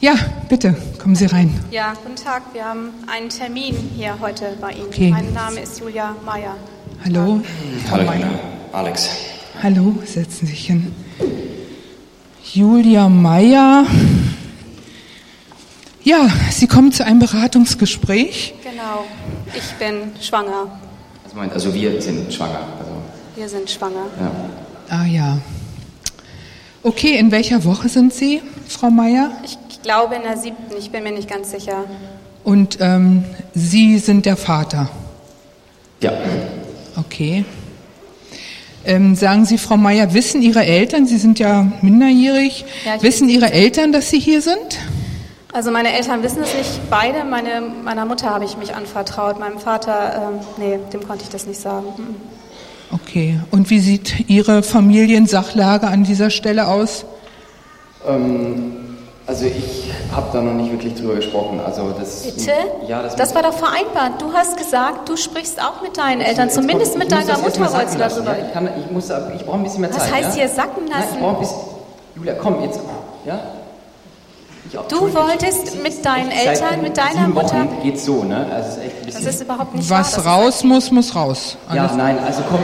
Ja, bitte, kommen Sie rein. Ja, guten Tag. Wir haben einen Termin hier heute bei Ihnen. Okay. Mein Name ist Julia Meyer. Hallo. Hallo, Julia. Alex. Hallo, setzen Sie sich hin. Julia Meyer. Ja, Sie kommen zu einem Beratungsgespräch. Genau. Ich bin schwanger. Also, Moment, also wir sind schwanger. Also, Wir sind schwanger. ja. Ah ja. Okay, in welcher Woche sind Sie, Frau Meyer? Ich glaube in der siebten. Ich bin mir nicht ganz sicher. Und ähm, Sie sind der Vater. ja. Okay. Ähm, sagen Sie, Frau Meyer, wissen Ihre Eltern, Sie sind ja minderjährig, Ja, wissen Ihre Eltern, dass Sie hier sind? Also meine Eltern wissen es nicht beide. Meine, meiner Mutter habe ich mich anvertraut. Meinem Vater, ähm, nee, dem konnte ich das nicht sagen. Mhm. Okay. Und wie sieht Ihre Familiensachlage an dieser Stelle aus? Ähm, also ich habe da noch nicht wirklich drüber gesprochen. Also das, Bitte? Ja, das, das war doch vereinbart. Du hast gesagt, du sprichst auch mit deinen Eltern. Jetzt Zumindest kommt- mit ich muss deiner das Mutter wolltest du darüber. Ja? Ich, kann, ich, muss, ich brauche ein bisschen mehr Was Zeit. heißt ja? hier sacken Nein, lassen? ich brauche ein bisschen... Julia, komm, jetzt... Ja? Ich, Du wolltest ich- mit deinen ich- seit Eltern, mit deiner sieben Mutter? Wochen geht's so, ne? Also ist echt ein Das bisschen... ist überhaupt nicht wahr. Was Das ist- raus muss, muss raus. Ja, nein, also komm.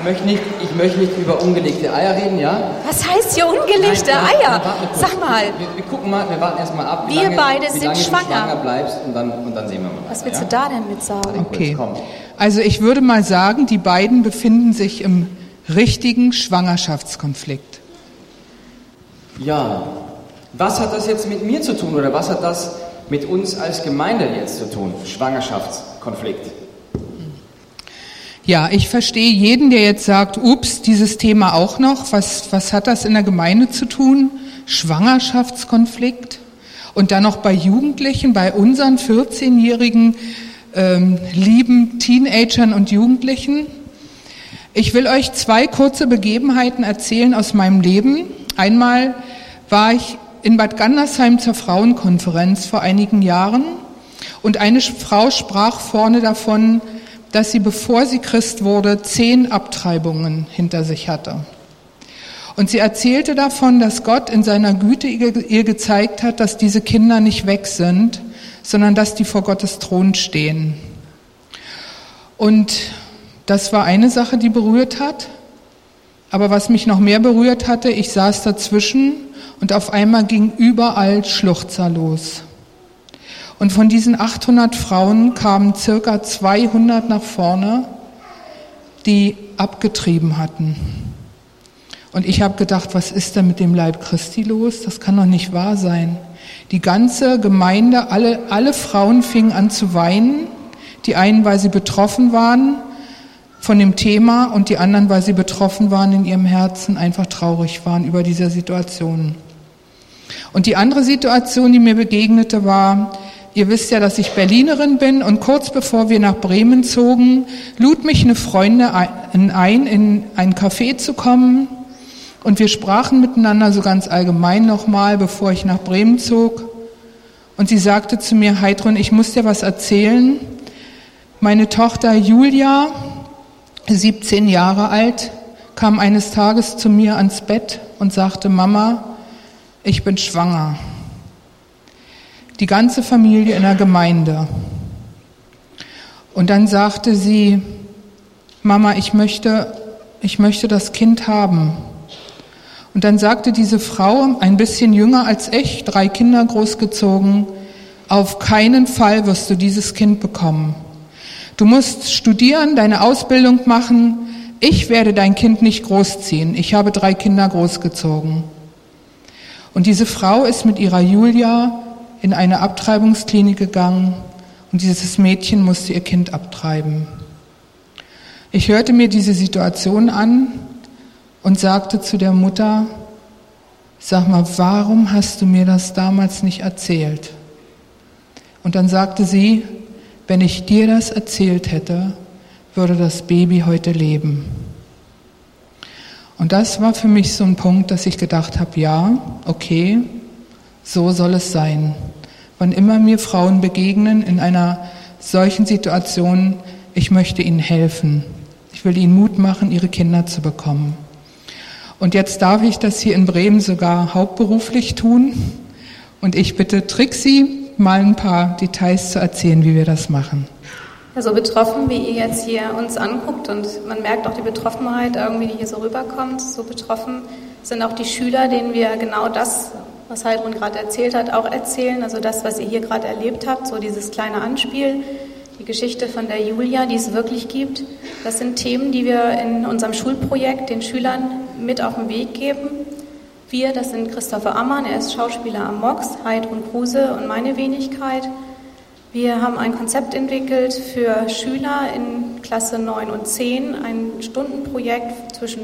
Ich möchte nicht, ich möchte nicht über ungelegte Eier reden, ja? Was heißt hier ungelegte Nein, Eier? Sag mal, Wir, wir gucken mal, wir warten erstmal ab, wie Wir lange, beide wie sind lange schwanger. du schwanger bleibst und dann, und dann sehen wir mal. was willst ja? du da denn mit sagen? Okay. Also ich würde mal sagen, die beiden befinden sich im richtigen Schwangerschaftskonflikt. Ja, was hat das jetzt mit mir zu tun oder was hat das mit uns als Gemeinde jetzt zu tun? Schwangerschaftskonflikt. Ja, ich verstehe jeden, der jetzt sagt, ups, dieses Thema auch noch. Was, was hat das in der Gemeinde zu tun? Schwangerschaftskonflikt. Und dann noch bei Jugendlichen, bei unseren 14-jährigen ähm, lieben Teenagern und Jugendlichen. Ich will euch zwei kurze Begebenheiten erzählen aus meinem Leben. Einmal war ich in Bad Gandersheim zur Frauenkonferenz vor einigen Jahren und eine Frau sprach vorne davon, dass sie, bevor sie Christ wurde, zehn Abtreibungen hinter sich hatte. Und sie erzählte davon, dass Gott in seiner Güte ihr gezeigt hat, dass diese Kinder nicht weg sind, sondern dass die vor Gottes Thron stehen. Und das war eine Sache, die berührt hat. Aber was mich noch mehr berührt hatte, ich saß dazwischen und auf einmal ging überall Schluchzer los. Und von diesen 800 Frauen kamen circa 200 nach vorne, die abgetrieben hatten. Und ich habe gedacht, was ist denn mit dem Leib Christi los? Das kann doch nicht wahr sein. Die ganze Gemeinde, alle, alle Frauen fingen an zu weinen. Die einen, weil sie betroffen waren von dem Thema und die anderen, weil sie betroffen waren in ihrem Herzen, einfach traurig waren über diese Situation. Und die andere Situation, die mir begegnete, war, ihr wisst ja, dass ich Berlinerin bin und kurz bevor wir nach Bremen zogen, lud mich eine Freundin ein, in ein Café zu kommen. Und wir sprachen miteinander so ganz allgemein nochmal, bevor ich nach Bremen zog. Und sie sagte zu mir, Heidrun, ich muss dir was erzählen. Meine Tochter Julia, 17 Jahre alt, kam eines Tages zu mir ans Bett und sagte, Mama, ich bin schwanger. Die ganze Familie in der Gemeinde. Und dann sagte sie, Mama, ich möchte, ich möchte das Kind haben. Und dann sagte diese Frau, ein bisschen jünger als ich, drei Kinder großgezogen, auf keinen Fall wirst du dieses Kind bekommen. Du musst studieren, deine Ausbildung machen. Ich werde dein Kind nicht großziehen. Ich habe drei Kinder großgezogen. Und diese Frau ist mit ihrer Julia in eine Abtreibungsklinik gegangen und dieses Mädchen musste ihr Kind abtreiben. Ich hörte mir diese Situation an und sagte zu der Mutter, sag mal, warum hast du mir das damals nicht erzählt? Und dann sagte sie, wenn ich dir das erzählt hätte, würde das Baby heute leben. Und das war für mich so ein Punkt, dass ich gedacht habe, ja, okay, so soll es sein. Wann immer mir Frauen begegnen in einer solchen Situation, ich möchte ihnen helfen. Ich will ihnen Mut machen, ihre Kinder zu bekommen. Und jetzt darf ich das hier in Bremen sogar hauptberuflich tun. Und ich bitte Trixie, mal ein paar Details zu erzählen, wie wir das machen. Ja, so betroffen, wie ihr jetzt hier uns anguckt und man merkt auch die Betroffenheit irgendwie, die hier so rüberkommt. So betroffen sind auch die Schüler, denen wir genau das, was Heidrun gerade erzählt hat, auch erzählen. Also das, was ihr hier gerade erlebt habt, so dieses kleine Anspiel, die Geschichte von der Julia, die es wirklich gibt. Das sind Themen, die wir in unserem Schulprojekt den Schülern mit auf den Weg geben. Wir, das sind Christopher Ammann, er ist Schauspieler am MOX, Heidrun Kruse und meine Wenigkeit. Wir haben ein Konzept entwickelt für Schüler in Klasse 9 und 10, ein Stundenprojekt zwischen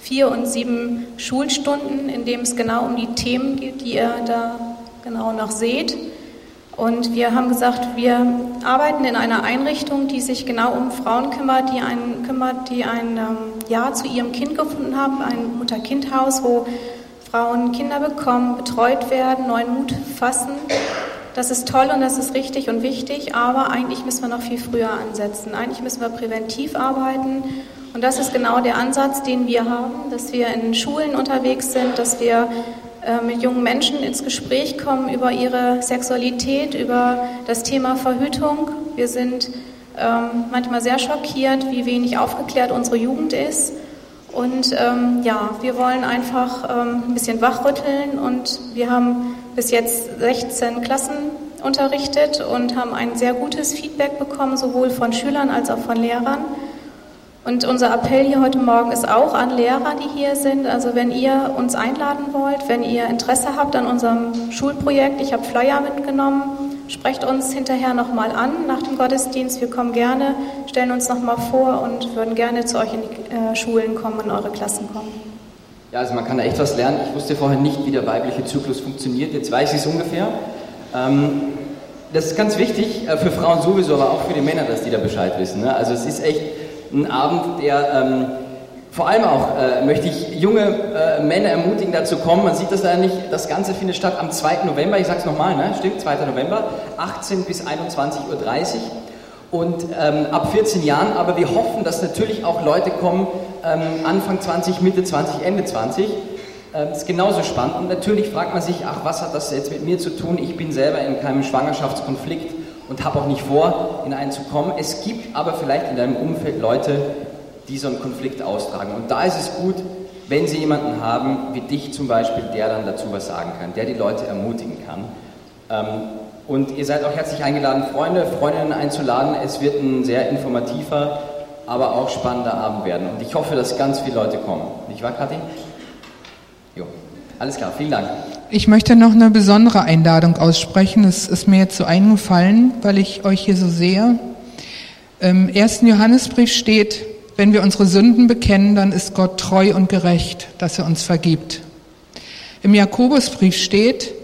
vier und sieben Schulstunden, in dem es genau um die Themen geht, die ihr da genau noch seht. Und wir haben gesagt, wir arbeiten in einer Einrichtung, die sich genau um Frauen kümmert, die ein, kümmert, die ein ähm, Ja zu ihrem Kind gefunden haben, ein Mutter-Kind-Haus, wo Frauen Kinder bekommen, betreut werden, neuen Mut fassen das ist toll und das ist richtig und wichtig, aber eigentlich müssen wir noch viel früher ansetzen. Eigentlich müssen wir präventiv arbeiten. Und das ist genau der Ansatz, den wir haben, dass wir in Schulen unterwegs sind, dass wir äh, mit jungen Menschen ins Gespräch kommen über ihre Sexualität, über das Thema Verhütung. Wir sind ähm, manchmal sehr schockiert, wie wenig aufgeklärt unsere Jugend ist. Und ähm, ja, wir wollen einfach ähm, ein bisschen wachrütteln und wir haben bis jetzt 16 Klassen unterrichtet und haben ein sehr gutes Feedback bekommen, sowohl von Schülern als auch von Lehrern. Und unser Appell hier heute Morgen ist auch an Lehrer, die hier sind. Also wenn ihr uns einladen wollt, wenn ihr Interesse habt an unserem Schulprojekt, ich habe Flyer mitgenommen, sprecht uns hinterher nochmal an nach dem Gottesdienst. Wir kommen gerne, stellen uns nochmal vor und würden gerne zu euch in die äh, Schulen kommen, in eure Klassen kommen. Ja, also man kann da echt was lernen. Ich wusste vorher nicht, wie der weibliche Zyklus funktioniert. Jetzt weiß ich es ungefähr. Ähm, das ist ganz wichtig, äh, für Frauen sowieso, aber auch für die Männer, dass die da Bescheid wissen. Ne? Also es ist echt ein Abend, der ähm, vor allem auch äh, möchte ich junge äh, Männer ermutigen, dazu kommen. Man sieht das da nicht. Das Ganze findet statt am 2. November. Ich sage es nochmal, ne? stimmt, 2. November, 18 bis 21.30 Uhr und ähm, ab 14 Jahren, aber wir hoffen, dass natürlich auch Leute kommen, ähm, Anfang 20, Mitte 20, Ende 20. Ähm, ist genauso spannend. Und natürlich fragt man sich, ach, was hat das jetzt mit mir zu tun? Ich bin selber in keinem Schwangerschaftskonflikt und habe auch nicht vor, in einen zu kommen. Es gibt aber vielleicht in deinem Umfeld Leute, die so einen Konflikt austragen. Und da ist es gut, wenn sie jemanden haben, wie dich zum Beispiel, der dann dazu was sagen kann, der die Leute ermutigen kann. Ähm, und ihr seid auch herzlich eingeladen, Freunde, Freundinnen einzuladen. Es wird ein sehr informativer, aber auch spannender Abend werden. Und ich hoffe, dass ganz viele Leute kommen. Nicht wahr, Kathi? Jo, alles klar, vielen Dank. Ich möchte noch eine besondere Einladung aussprechen. Es ist mir jetzt so eingefallen, weil ich euch hier so sehe. Im ersten Johannesbrief steht, wenn wir unsere Sünden bekennen, dann ist Gott treu und gerecht, dass er uns vergibt. Im Jakobusbrief steht,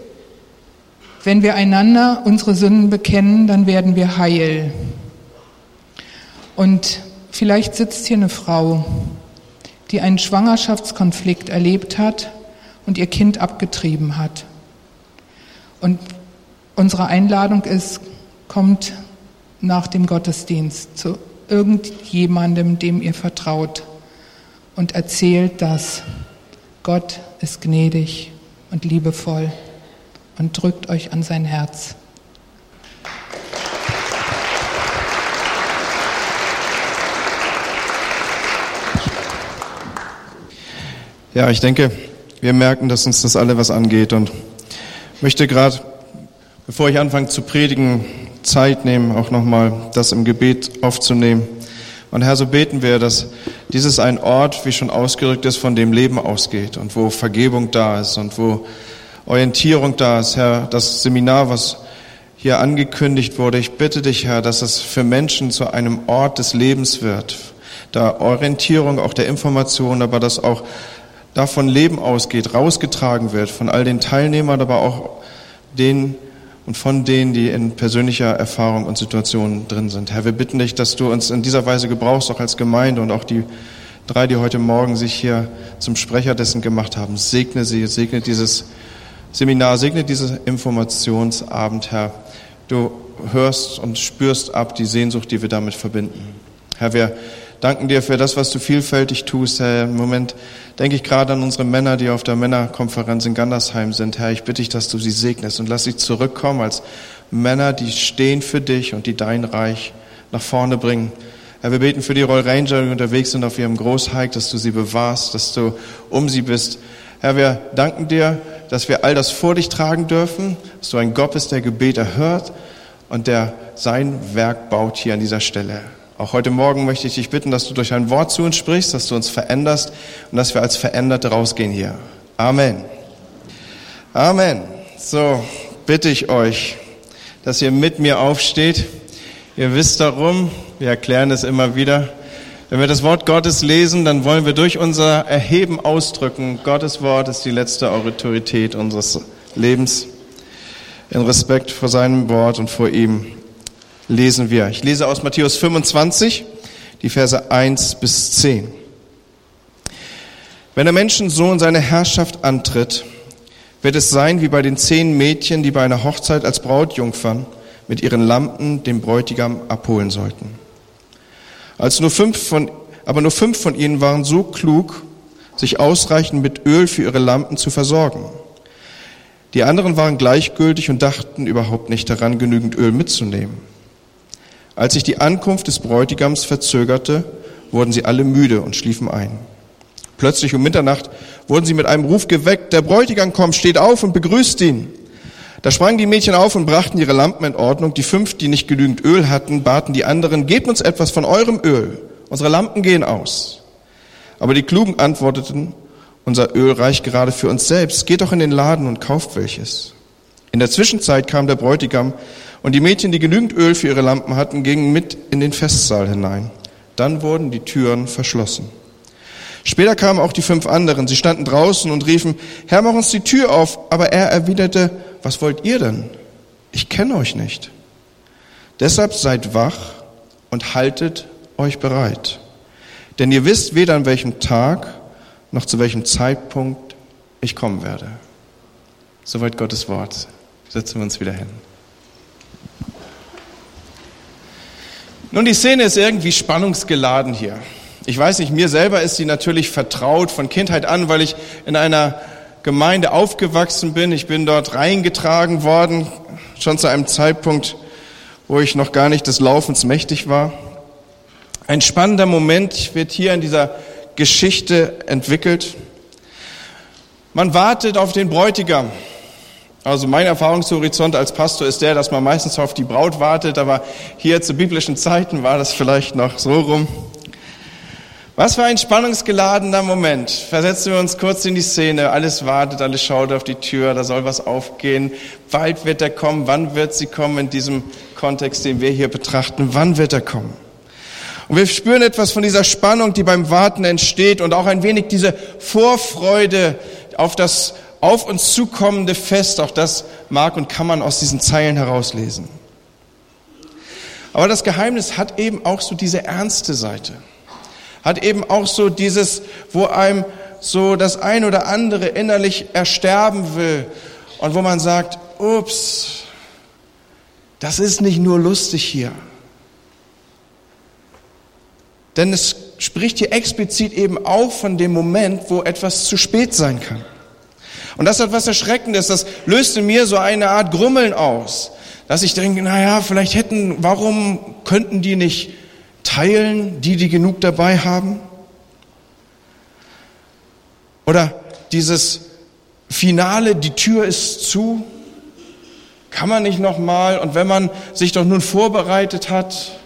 wenn wir einander unsere Sünden bekennen, dann werden wir heil. Und vielleicht sitzt hier eine Frau, die einen Schwangerschaftskonflikt erlebt hat und ihr Kind abgetrieben hat. Und unsere Einladung ist, kommt nach dem Gottesdienst zu irgendjemandem, dem ihr vertraut und erzählt das. Gott ist gnädig und liebevoll und drückt euch an sein Herz. Ja, ich denke, wir merken, dass uns das alle was angeht und möchte gerade, bevor ich anfange zu predigen, Zeit nehmen, auch nochmal das im Gebet aufzunehmen. Und Herr, so beten wir, dass dieses ein Ort, wie schon ausgerückt ist, von dem Leben ausgeht und wo Vergebung da ist und wo Orientierung da ist, Herr, das Seminar, was hier angekündigt wurde. Ich bitte dich, Herr, dass es für Menschen zu einem Ort des Lebens wird. Da Orientierung auch der Information, aber dass auch davon Leben ausgeht, rausgetragen wird von all den Teilnehmern, aber auch denen und von denen, die in persönlicher Erfahrung und Situationen drin sind. Herr, wir bitten dich, dass du uns in dieser Weise gebrauchst, auch als Gemeinde und auch die drei, die heute Morgen sich hier zum Sprecher dessen gemacht haben. Segne sie, segne dieses Seminar. Segne diesen Informationsabend, Herr. Du hörst und spürst ab die Sehnsucht, die wir damit verbinden. Herr, wir danken dir für das, was du vielfältig tust, Herr. Im Moment denke ich gerade an unsere Männer, die auf der Männerkonferenz in Gandersheim sind. Herr, ich bitte dich, dass du sie segnest und lass sie zurückkommen als Männer, die stehen für dich und die dein Reich nach vorne bringen. Herr, wir beten für die Roll Ranger, die unterwegs sind auf ihrem Großhike, dass du sie bewahrst, dass du um sie bist. Herr, wir danken dir, dass wir all das vor dich tragen dürfen, dass du ein Gott bist, der Gebet erhört und der sein Werk baut hier an dieser Stelle. Auch heute Morgen möchte ich dich bitten, dass du durch ein Wort zu uns sprichst, dass du uns veränderst und dass wir als Veränderte rausgehen hier. Amen. Amen. So bitte ich euch, dass ihr mit mir aufsteht. Ihr wisst darum, wir erklären es immer wieder. Wenn wir das Wort Gottes lesen, dann wollen wir durch unser Erheben ausdrücken, Gottes Wort ist die letzte Autorität unseres Lebens. In Respekt vor seinem Wort und vor ihm lesen wir. Ich lese aus Matthäus 25, die Verse 1 bis 10. Wenn der Menschensohn seine Herrschaft antritt, wird es sein wie bei den zehn Mädchen, die bei einer Hochzeit als Brautjungfern mit ihren Lampen den Bräutigam abholen sollten. Als nur fünf von, aber nur fünf von ihnen waren so klug, sich ausreichend mit Öl für ihre Lampen zu versorgen. Die anderen waren gleichgültig und dachten überhaupt nicht daran, genügend Öl mitzunehmen. Als sich die Ankunft des Bräutigams verzögerte, wurden sie alle müde und schliefen ein. Plötzlich um Mitternacht wurden sie mit einem Ruf geweckt, der Bräutigam kommt, steht auf und begrüßt ihn. Da sprangen die Mädchen auf und brachten ihre Lampen in Ordnung. Die fünf, die nicht genügend Öl hatten, baten die anderen, gebt uns etwas von eurem Öl. Unsere Lampen gehen aus. Aber die Klugen antworteten, unser Öl reicht gerade für uns selbst. Geht doch in den Laden und kauft welches. In der Zwischenzeit kam der Bräutigam und die Mädchen, die genügend Öl für ihre Lampen hatten, gingen mit in den Festsaal hinein. Dann wurden die Türen verschlossen. Später kamen auch die fünf anderen. Sie standen draußen und riefen, Herr, mach uns die Tür auf. Aber er erwiderte, was wollt ihr denn? Ich kenne euch nicht. Deshalb seid wach und haltet euch bereit. Denn ihr wisst weder an welchem Tag noch zu welchem Zeitpunkt ich kommen werde. Soweit Gottes Wort. Setzen wir uns wieder hin. Nun, die Szene ist irgendwie spannungsgeladen hier. Ich weiß nicht, mir selber ist sie natürlich vertraut von Kindheit an, weil ich in einer Gemeinde aufgewachsen bin. Ich bin dort reingetragen worden, schon zu einem Zeitpunkt, wo ich noch gar nicht des Laufens mächtig war. Ein spannender Moment wird hier in dieser Geschichte entwickelt. Man wartet auf den Bräutigam. Also mein Erfahrungshorizont als Pastor ist der, dass man meistens auf die Braut wartet, aber hier zu biblischen Zeiten war das vielleicht noch so rum. Was für ein spannungsgeladener Moment. Versetzen wir uns kurz in die Szene. Alles wartet, alles schaut auf die Tür, da soll was aufgehen. Bald wird er kommen. Wann wird sie kommen in diesem Kontext, den wir hier betrachten? Wann wird er kommen? Und wir spüren etwas von dieser Spannung, die beim Warten entsteht und auch ein wenig diese Vorfreude auf das auf uns zukommende Fest. Auch das mag und kann man aus diesen Zeilen herauslesen. Aber das Geheimnis hat eben auch so diese ernste Seite hat eben auch so dieses, wo einem so das ein oder andere innerlich ersterben will und wo man sagt, ups, das ist nicht nur lustig hier. Denn es spricht hier explizit eben auch von dem Moment, wo etwas zu spät sein kann. Und das hat was Erschreckendes, das löst in mir so eine Art Grummeln aus, dass ich denke, naja, vielleicht hätten, warum könnten die nicht teilen, die, die genug dabei haben? Oder dieses Finale, die Tür ist zu, kann man nicht nochmal, und wenn man sich doch nun vorbereitet hat,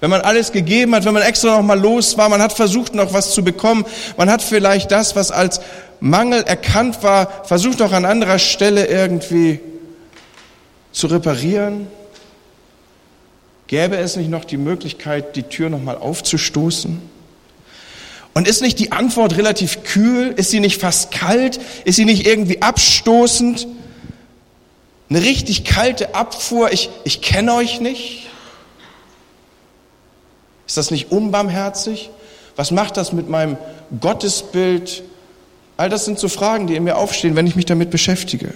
wenn man alles gegeben hat, wenn man extra nochmal los war, man hat versucht noch was zu bekommen, man hat vielleicht das, was als Mangel erkannt war, versucht noch an anderer Stelle irgendwie zu reparieren, Gäbe es nicht noch die Möglichkeit, die Tür nochmal aufzustoßen? Und ist nicht die Antwort relativ kühl? Ist sie nicht fast kalt? Ist sie nicht irgendwie abstoßend? Eine richtig kalte Abfuhr, ich, ich kenne euch nicht? Ist das nicht unbarmherzig? Was macht das mit meinem Gottesbild? All das sind so Fragen, die in mir aufstehen, wenn ich mich damit beschäftige.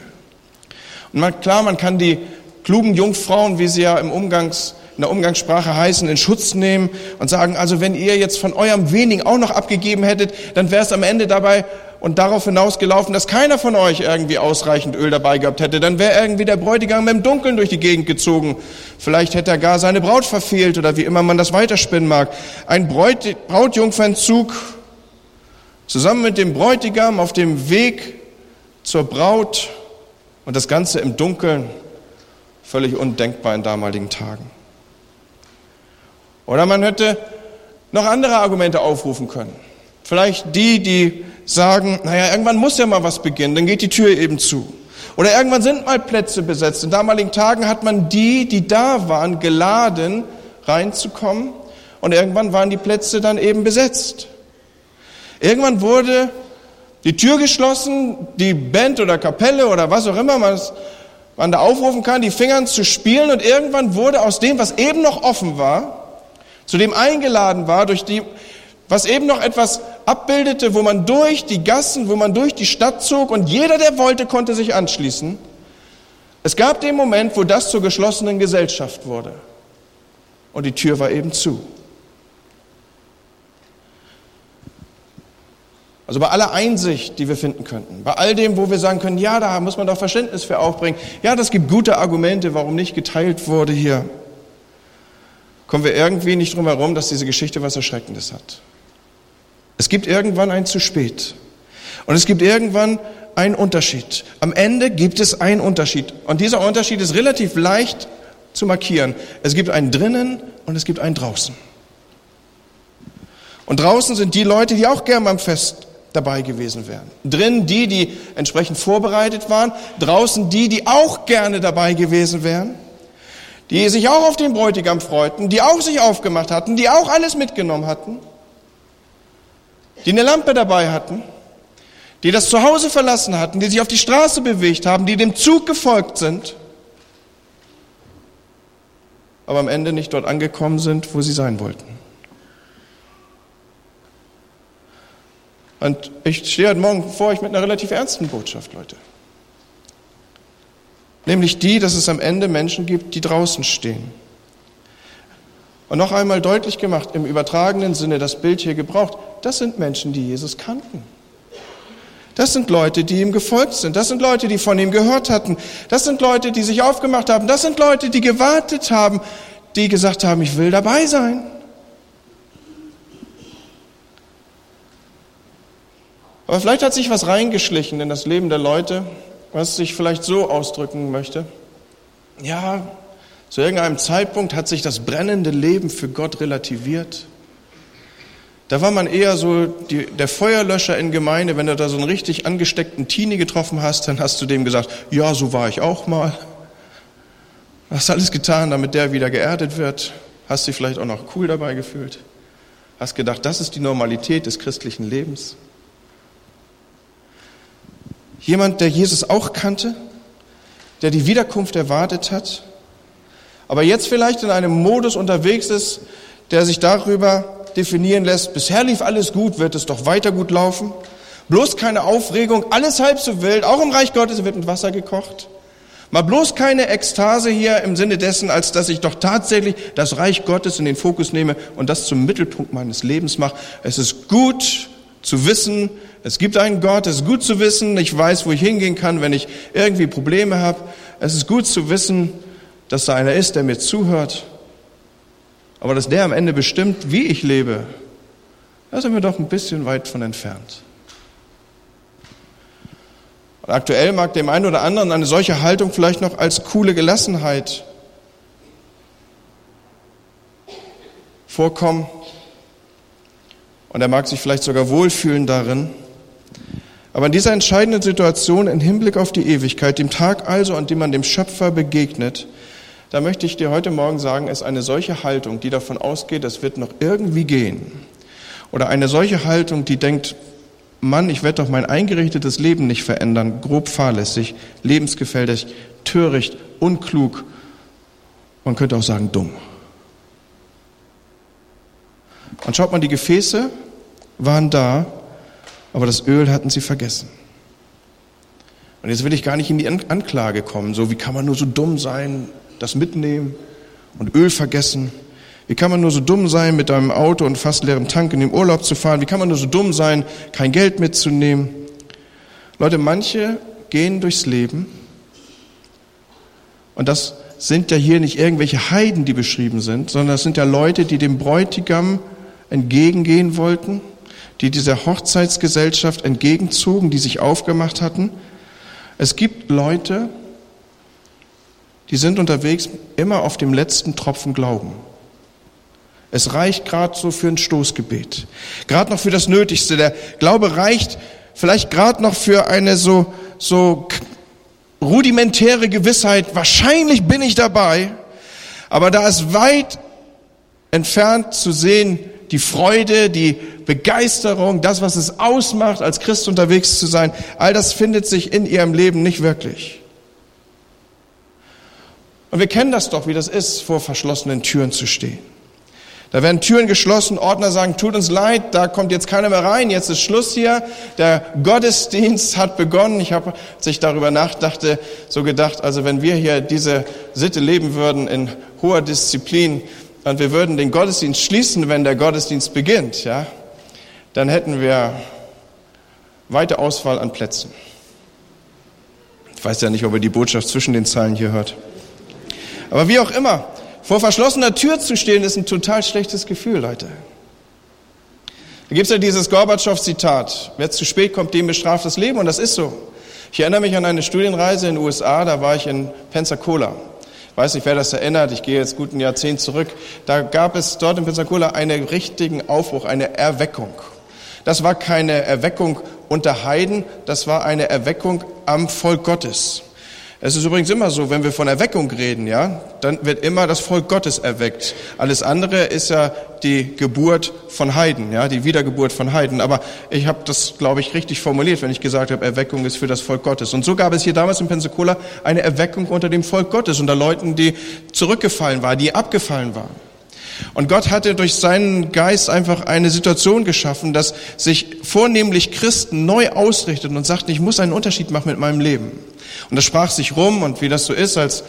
Und man, klar, man kann die klugen Jungfrauen, wie sie ja im Umgangs in der Umgangssprache heißen, in Schutz nehmen und sagen, also wenn ihr jetzt von eurem wenigen auch noch abgegeben hättet, dann wäre es am Ende dabei und darauf hinausgelaufen, dass keiner von euch irgendwie ausreichend Öl dabei gehabt hätte. Dann wäre irgendwie der Bräutigam im Dunkeln durch die Gegend gezogen. Vielleicht hätte er gar seine Braut verfehlt oder wie immer man das weiterspinnen mag. Ein Braut Brautjungfernzug zusammen mit dem Bräutigam auf dem Weg zur Braut und das Ganze im Dunkeln. Völlig undenkbar in damaligen Tagen. Oder man hätte noch andere Argumente aufrufen können. Vielleicht die, die sagen, naja, irgendwann muss ja mal was beginnen, dann geht die Tür eben zu. Oder irgendwann sind mal Plätze besetzt. In damaligen Tagen hat man die, die da waren, geladen, reinzukommen. Und irgendwann waren die Plätze dann eben besetzt. Irgendwann wurde die Tür geschlossen, die Band oder Kapelle oder was auch immer man, da aufrufen kann, die Fingern zu spielen. Und irgendwann wurde aus dem, was eben noch offen war, zu dem eingeladen war, durch die, was eben noch etwas abbildete, wo man durch die Gassen, wo man durch die Stadt zog und jeder, der wollte, konnte sich anschließen. Es gab den Moment, wo das zur geschlossenen Gesellschaft wurde. Und die Tür war eben zu. Also bei aller Einsicht, die wir finden könnten, bei all dem, wo wir sagen können, ja, da muss man doch Verständnis für aufbringen, ja, das gibt gute Argumente, warum nicht geteilt wurde hier kommen wir irgendwie nicht drum herum, dass diese Geschichte was Erschreckendes hat. Es gibt irgendwann ein zu spät. Und es gibt irgendwann einen Unterschied. Am Ende gibt es einen Unterschied. Und dieser Unterschied ist relativ leicht zu markieren. Es gibt einen drinnen und es gibt einen draußen. Und draußen sind die Leute, die auch gern beim Fest dabei gewesen wären. Drinnen die, die entsprechend vorbereitet waren. Draußen die, die auch gerne dabei gewesen wären die sich auch auf den Bräutigam freuten, die auch sich aufgemacht hatten, die auch alles mitgenommen hatten, die eine Lampe dabei hatten, die das Zuhause verlassen hatten, die sich auf die Straße bewegt haben, die dem Zug gefolgt sind, aber am Ende nicht dort angekommen sind, wo sie sein wollten. Und ich stehe heute Morgen vor euch mit einer relativ ernsten Botschaft, Leute. Nämlich die, dass es am Ende Menschen gibt, die draußen stehen. Und noch einmal deutlich gemacht, im übertragenen Sinne das Bild hier gebraucht, das sind Menschen, die Jesus kannten. Das sind Leute, die ihm gefolgt sind. Das sind Leute, die von ihm gehört hatten. Das sind Leute, die sich aufgemacht haben. Das sind Leute, die gewartet haben, die gesagt haben, ich will dabei sein. Aber vielleicht hat sich was reingeschlichen in das Leben der Leute, was ich vielleicht so ausdrücken möchte. Ja, zu irgendeinem Zeitpunkt hat sich das brennende Leben für Gott relativiert. Da war man eher so die, der Feuerlöscher in Gemeinde. Wenn du da so einen richtig angesteckten Teenie getroffen hast, dann hast du dem gesagt, ja, so war ich auch mal. Hast alles getan, damit der wieder geerdet wird. Hast dich vielleicht auch noch cool dabei gefühlt. Hast gedacht, das ist die Normalität des christlichen Lebens. Jemand, der Jesus auch kannte, der die Wiederkunft erwartet hat, aber jetzt vielleicht in einem Modus unterwegs ist, der sich darüber definieren lässt, bisher lief alles gut, wird es doch weiter gut laufen. Bloß keine Aufregung, alles halb so wild, auch im Reich Gottes wird mit Wasser gekocht. Mal bloß keine Ekstase hier im Sinne dessen, als dass ich doch tatsächlich das Reich Gottes in den Fokus nehme und das zum Mittelpunkt meines Lebens mache. Es ist gut zu wissen, es gibt einen Gott, es ist gut zu wissen, ich weiß, wo ich hingehen kann, wenn ich irgendwie Probleme habe. Es ist gut zu wissen, dass da einer ist, der mir zuhört. Aber dass der am Ende bestimmt, wie ich lebe, da sind wir doch ein bisschen weit von entfernt. Und aktuell mag dem einen oder anderen eine solche Haltung vielleicht noch als coole Gelassenheit vorkommen. Und er mag sich vielleicht sogar wohlfühlen darin. Aber in dieser entscheidenden Situation im Hinblick auf die Ewigkeit, dem Tag also, an dem man dem Schöpfer begegnet, da möchte ich dir heute Morgen sagen, ist eine solche Haltung, die davon ausgeht, das wird noch irgendwie gehen. Oder eine solche Haltung, die denkt, Mann, ich werde doch mein eingerichtetes Leben nicht verändern, grob fahrlässig, lebensgefährlich, töricht, unklug. Man könnte auch sagen, dumm. Und schaut mal, die Gefäße waren da, aber das Öl hatten sie vergessen. Und jetzt will ich gar nicht in die Anklage kommen, so wie kann man nur so dumm sein, das mitnehmen und Öl vergessen? Wie kann man nur so dumm sein, mit einem Auto und fast leerem Tank in den Urlaub zu fahren? Wie kann man nur so dumm sein, kein Geld mitzunehmen? Leute, manche gehen durchs Leben und das sind ja hier nicht irgendwelche Heiden, die beschrieben sind, sondern das sind ja Leute, die dem Bräutigam entgegengehen wollten, die dieser Hochzeitsgesellschaft entgegenzogen, die sich aufgemacht hatten. Es gibt Leute, die sind unterwegs immer auf dem letzten Tropfen Glauben. Es reicht gerade so für ein Stoßgebet, gerade noch für das Nötigste. Der Glaube reicht vielleicht gerade noch für eine so, so rudimentäre Gewissheit, wahrscheinlich bin ich dabei, aber da ist weit entfernt zu sehen, die Freude, die Begeisterung, das, was es ausmacht, als Christ unterwegs zu sein, all das findet sich in ihrem Leben nicht wirklich. Und wir kennen das doch, wie das ist, vor verschlossenen Türen zu stehen. Da werden Türen geschlossen, Ordner sagen, tut uns leid, da kommt jetzt keiner mehr rein, jetzt ist Schluss hier. Der Gottesdienst hat begonnen. Ich habe, als ich darüber nachdachte, so gedacht, also wenn wir hier diese Sitte leben würden in hoher Disziplin und wir würden den Gottesdienst schließen, wenn der Gottesdienst beginnt, ja, dann hätten wir weite Auswahl an Plätzen. Ich weiß ja nicht, ob ihr die Botschaft zwischen den Zeilen hier hört. Aber wie auch immer, vor verschlossener Tür zu stehen, ist ein total schlechtes Gefühl, Leute. Da gibt es ja dieses Gorbatschow-Zitat, wer zu spät kommt, dem bestraft das Leben, und das ist so. Ich erinnere mich an eine Studienreise in den USA, da war ich in Pensacola. Weiß nicht, wer das erinnert, ich gehe jetzt gut ein Jahrzehnt zurück. Da gab es dort in Pensacola einen richtigen Aufbruch, eine Erweckung. Das war keine Erweckung unter Heiden, das war eine Erweckung am Volk Gottes. Es ist übrigens immer so, wenn wir von Erweckung reden, ja, dann wird immer das Volk Gottes erweckt. Alles andere ist ja die Geburt von Heiden, ja, die Wiedergeburt von Heiden. Aber ich habe das, glaube ich, richtig formuliert, wenn ich gesagt habe, Erweckung ist für das Volk Gottes. Und so gab es hier damals in Pensacola eine Erweckung unter dem Volk Gottes, unter Leuten, die zurückgefallen waren, die abgefallen waren. Und Gott hatte durch seinen Geist einfach eine Situation geschaffen, dass sich vornehmlich Christen neu ausrichteten und sagten, ich muss einen Unterschied machen mit meinem Leben. Und das sprach sich rum und wie das so ist, als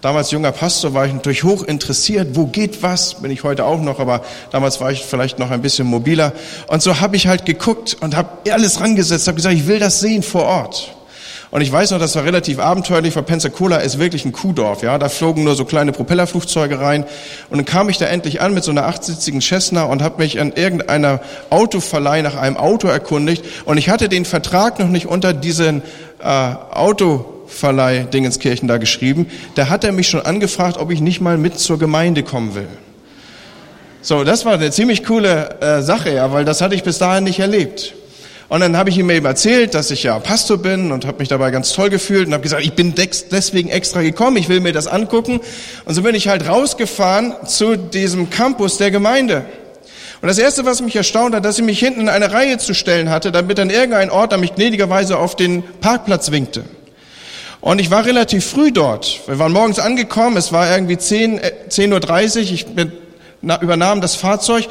damals junger Pastor war ich natürlich hoch interessiert, wo geht was, bin ich heute auch noch, aber damals war ich vielleicht noch ein bisschen mobiler. Und so habe ich halt geguckt und habe alles rangesetzt, habe gesagt, ich will das sehen vor Ort. Und ich weiß noch, das war relativ abenteuerlich, weil Pensacola ist wirklich ein Kuhdorf, ja. Da flogen nur so kleine Propellerflugzeuge rein. Und dann kam ich da endlich an mit so einer achtsitzigen Cessna und habe mich an irgendeiner Autoverleih nach einem Auto erkundigt. Und ich hatte den Vertrag noch nicht unter diesen äh, Autoverleih Dingenskirchen da geschrieben. Da hat er mich schon angefragt, ob ich nicht mal mit zur Gemeinde kommen will. So, das war eine ziemlich coole äh, Sache, ja, weil das hatte ich bis dahin nicht erlebt. Und dann habe ich ihm eben erzählt, dass ich ja Pastor bin und habe mich dabei ganz toll gefühlt und habe gesagt, ich bin deswegen extra gekommen, ich will mir das angucken. Und so bin ich halt rausgefahren zu diesem Campus der Gemeinde. Und das Erste, was mich erstaunt hat, dass ich mich hinten in eine Reihe zu stellen hatte, damit dann irgendein Ort mich gnädigerweise auf den Parkplatz winkte. Und ich war relativ früh dort. Wir waren morgens angekommen, es war irgendwie 10, 10.30 äh, Uhr, ich bin, übernahm das Fahrzeug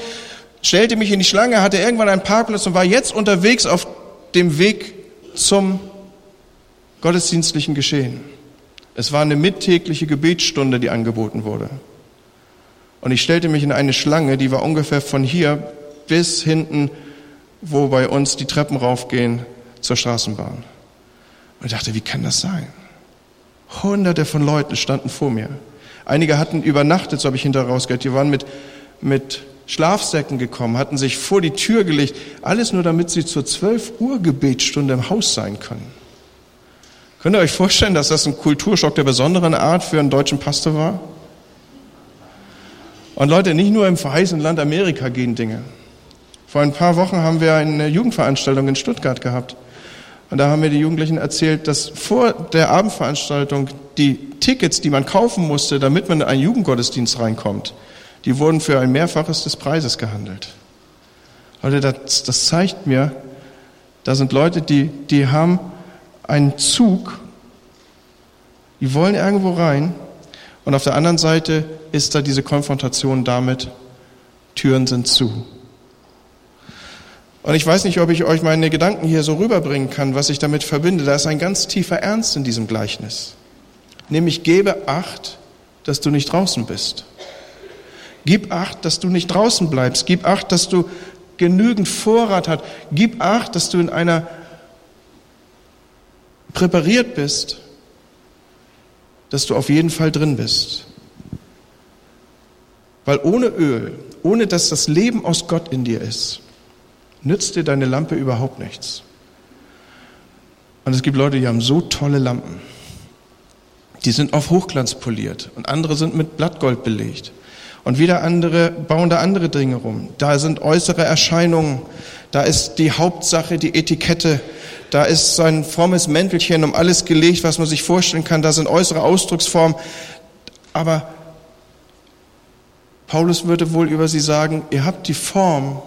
stellte mich in die Schlange, hatte irgendwann einen Parkplatz und war jetzt unterwegs auf dem Weg zum gottesdienstlichen Geschehen. Es war eine mittägliche Gebetsstunde, die angeboten wurde. Und ich stellte mich in eine Schlange, die war ungefähr von hier bis hinten, wo bei uns die Treppen raufgehen zur Straßenbahn. Und ich dachte, wie kann das sein? Hunderte von Leuten standen vor mir. Einige hatten übernachtet, so habe ich hinterher rausgehört. Die waren mit, mit Schlafsäcken gekommen, hatten sich vor die Tür gelegt, alles nur damit sie zur 12 Uhr Gebetsstunde im Haus sein können. Könnt ihr euch vorstellen, dass das ein Kulturschock der besonderen Art für einen deutschen Pastor war? Und Leute, nicht nur im verheißenen Land Amerika gehen Dinge. Vor ein paar Wochen haben wir eine Jugendveranstaltung in Stuttgart gehabt. Und da haben mir die Jugendlichen erzählt, dass vor der Abendveranstaltung die Tickets, die man kaufen musste, damit man in einen Jugendgottesdienst reinkommt, die wurden für ein Mehrfaches des Preises gehandelt. Leute, das, das zeigt mir, da sind Leute, die, die haben einen Zug, die wollen irgendwo rein und auf der anderen Seite ist da diese Konfrontation damit, Türen sind zu. Und ich weiß nicht, ob ich euch meine Gedanken hier so rüberbringen kann, was ich damit verbinde. Da ist ein ganz tiefer Ernst in diesem Gleichnis. Nämlich gebe Acht, dass du nicht draußen bist. Gib acht, dass du nicht draußen bleibst. Gib acht, dass du genügend Vorrat hast. Gib acht, dass du in einer präpariert bist, dass du auf jeden Fall drin bist. Weil ohne Öl, ohne dass das Leben aus Gott in dir ist, nützt dir deine Lampe überhaupt nichts. Und es gibt Leute, die haben so tolle Lampen. Die sind auf Hochglanz poliert und andere sind mit Blattgold belegt. Und wieder andere bauen da andere Dinge rum. Da sind äußere Erscheinungen, da ist die Hauptsache, die Etikette, da ist so ein frommes Mäntelchen um alles gelegt, was man sich vorstellen kann, da sind äußere Ausdrucksformen. Aber Paulus würde wohl über sie sagen, ihr habt die Form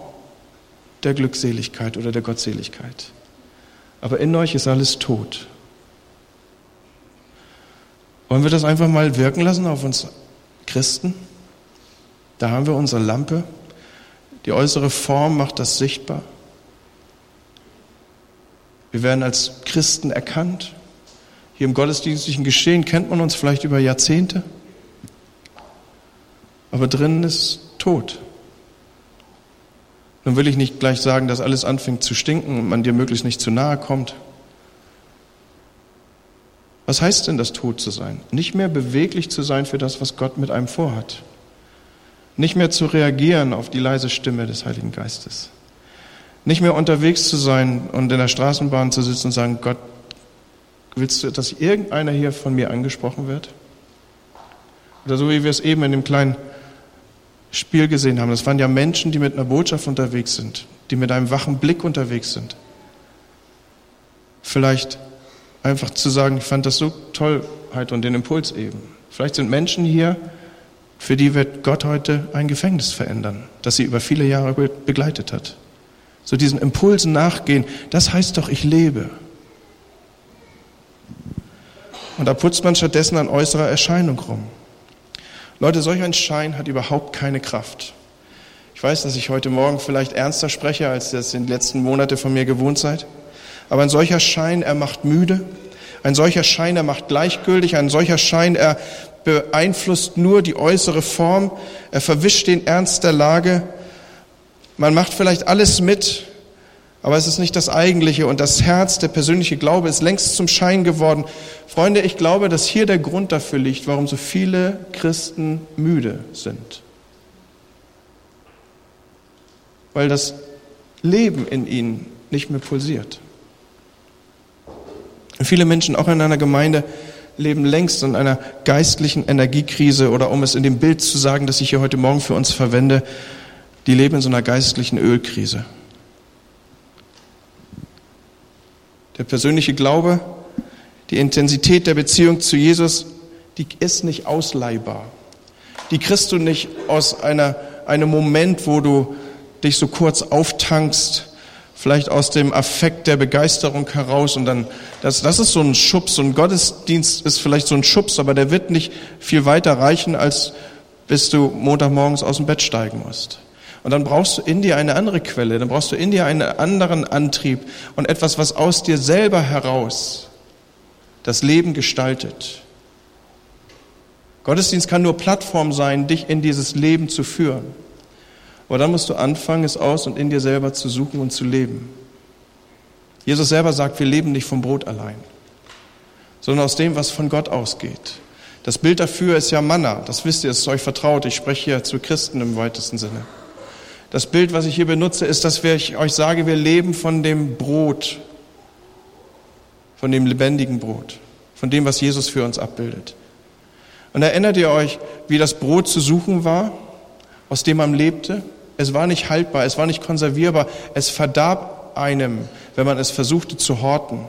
der Glückseligkeit oder der Gottseligkeit. Aber in euch ist alles tot. Wollen wir das einfach mal wirken lassen auf uns Christen? Da haben wir unsere Lampe. Die äußere Form macht das sichtbar. Wir werden als Christen erkannt. Hier im gottesdienstlichen Geschehen kennt man uns vielleicht über Jahrzehnte. Aber drinnen ist tot. Nun will ich nicht gleich sagen, dass alles anfängt zu stinken und man dir möglichst nicht zu nahe kommt. Was heißt denn das, tot zu sein? Nicht mehr beweglich zu sein für das, was Gott mit einem vorhat. Nicht mehr zu reagieren auf die leise Stimme des Heiligen Geistes. Nicht mehr unterwegs zu sein und in der Straßenbahn zu sitzen und sagen, Gott, willst du, dass irgendeiner hier von mir angesprochen wird? Oder so wie wir es eben in dem kleinen Spiel gesehen haben. Das waren ja Menschen, die mit einer Botschaft unterwegs sind, die mit einem wachen Blick unterwegs sind. Vielleicht einfach zu sagen, ich fand das so toll heute und den Impuls eben. Vielleicht sind Menschen hier, für die wird Gott heute ein Gefängnis verändern, das sie über viele Jahre begleitet hat. So diesen Impulsen nachgehen, das heißt doch, ich lebe. Und da putzt man stattdessen an äußerer Erscheinung rum. Leute, solch ein Schein hat überhaupt keine Kraft. Ich weiß, dass ich heute Morgen vielleicht ernster spreche, als ihr es in den letzten Monaten von mir gewohnt seid. Aber ein solcher Schein, er macht müde. Ein solcher Schein, er macht gleichgültig. Ein solcher Schein, er beeinflusst nur die äußere Form, er verwischt den Ernst der Lage. Man macht vielleicht alles mit, aber es ist nicht das Eigentliche und das Herz, der persönliche Glaube ist längst zum Schein geworden. Freunde, ich glaube, dass hier der Grund dafür liegt, warum so viele Christen müde sind. Weil das Leben in ihnen nicht mehr pulsiert. Und viele Menschen auch in einer Gemeinde leben längst in einer geistlichen Energiekrise oder um es in dem Bild zu sagen, das ich hier heute Morgen für uns verwende, die leben in so einer geistlichen Ölkrise. Der persönliche Glaube, die Intensität der Beziehung zu Jesus, die ist nicht ausleihbar. Die kriegst du nicht aus einer, einem Moment, wo du dich so kurz auftankst vielleicht aus dem Affekt der Begeisterung heraus und dann, das, das ist so ein Schubs, so ein Gottesdienst ist vielleicht so ein Schubs, aber der wird nicht viel weiter reichen, als bis du Montagmorgens aus dem Bett steigen musst. Und dann brauchst du in dir eine andere Quelle, dann brauchst du in dir einen anderen Antrieb und etwas, was aus dir selber heraus das Leben gestaltet. Gottesdienst kann nur Plattform sein, dich in dieses Leben zu führen. Aber dann musst du anfangen, es aus und in dir selber zu suchen und zu leben. Jesus selber sagt, wir leben nicht vom Brot allein, sondern aus dem, was von Gott ausgeht. Das Bild dafür ist ja Manna. Das wisst ihr, es ist euch vertraut. Ich spreche hier zu Christen im weitesten Sinne. Das Bild, was ich hier benutze, ist, dass ich euch sage, wir leben von dem Brot, von dem lebendigen Brot, von dem, was Jesus für uns abbildet. Und erinnert ihr euch, wie das Brot zu suchen war, aus dem man lebte? Es war nicht haltbar, es war nicht konservierbar, es verdarb einem, wenn man es versuchte zu horten.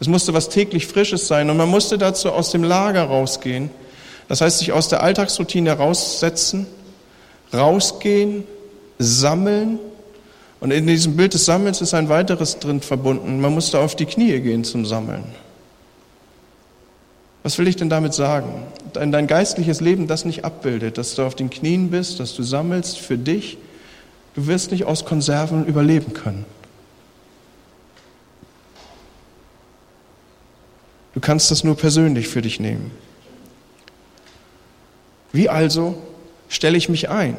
Es musste was täglich Frisches sein und man musste dazu aus dem Lager rausgehen. Das heißt, sich aus der Alltagsroutine raussetzen, rausgehen, sammeln. Und in diesem Bild des Sammelns ist ein weiteres drin verbunden. Man musste auf die Knie gehen zum Sammeln. Was will ich denn damit sagen? Dein geistliches Leben das nicht abbildet, dass du auf den Knien bist, dass du sammelst für dich, Du wirst nicht aus Konserven überleben können. Du kannst das nur persönlich für dich nehmen. Wie also stelle ich mich ein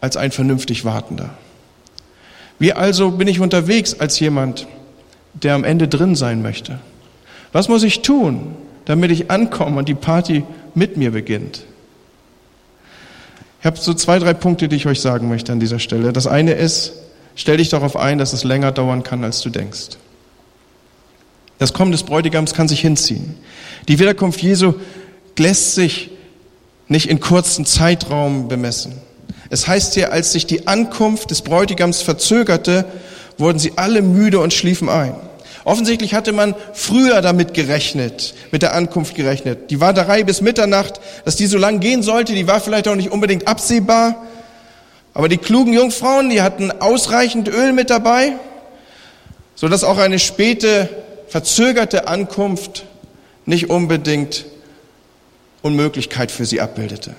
als ein vernünftig Wartender? Wie also bin ich unterwegs als jemand, der am Ende drin sein möchte? Was muss ich tun, damit ich ankomme und die Party mit mir beginnt? Ich habe so zwei, drei Punkte, die ich euch sagen möchte an dieser Stelle. Das eine ist, stell dich darauf ein, dass es länger dauern kann, als du denkst. Das Kommen des Bräutigams kann sich hinziehen. Die Wiederkunft Jesu lässt sich nicht in kurzen Zeitraum bemessen. Es heißt hier, als sich die Ankunft des Bräutigams verzögerte, wurden sie alle müde und schliefen ein. Offensichtlich hatte man früher damit gerechnet, mit der Ankunft gerechnet. Die Warterei bis Mitternacht, dass die so lang gehen sollte, die war vielleicht auch nicht unbedingt absehbar. Aber die klugen Jungfrauen, die hatten ausreichend Öl mit dabei, so dass auch eine späte, verzögerte Ankunft nicht unbedingt Unmöglichkeit für sie abbildete.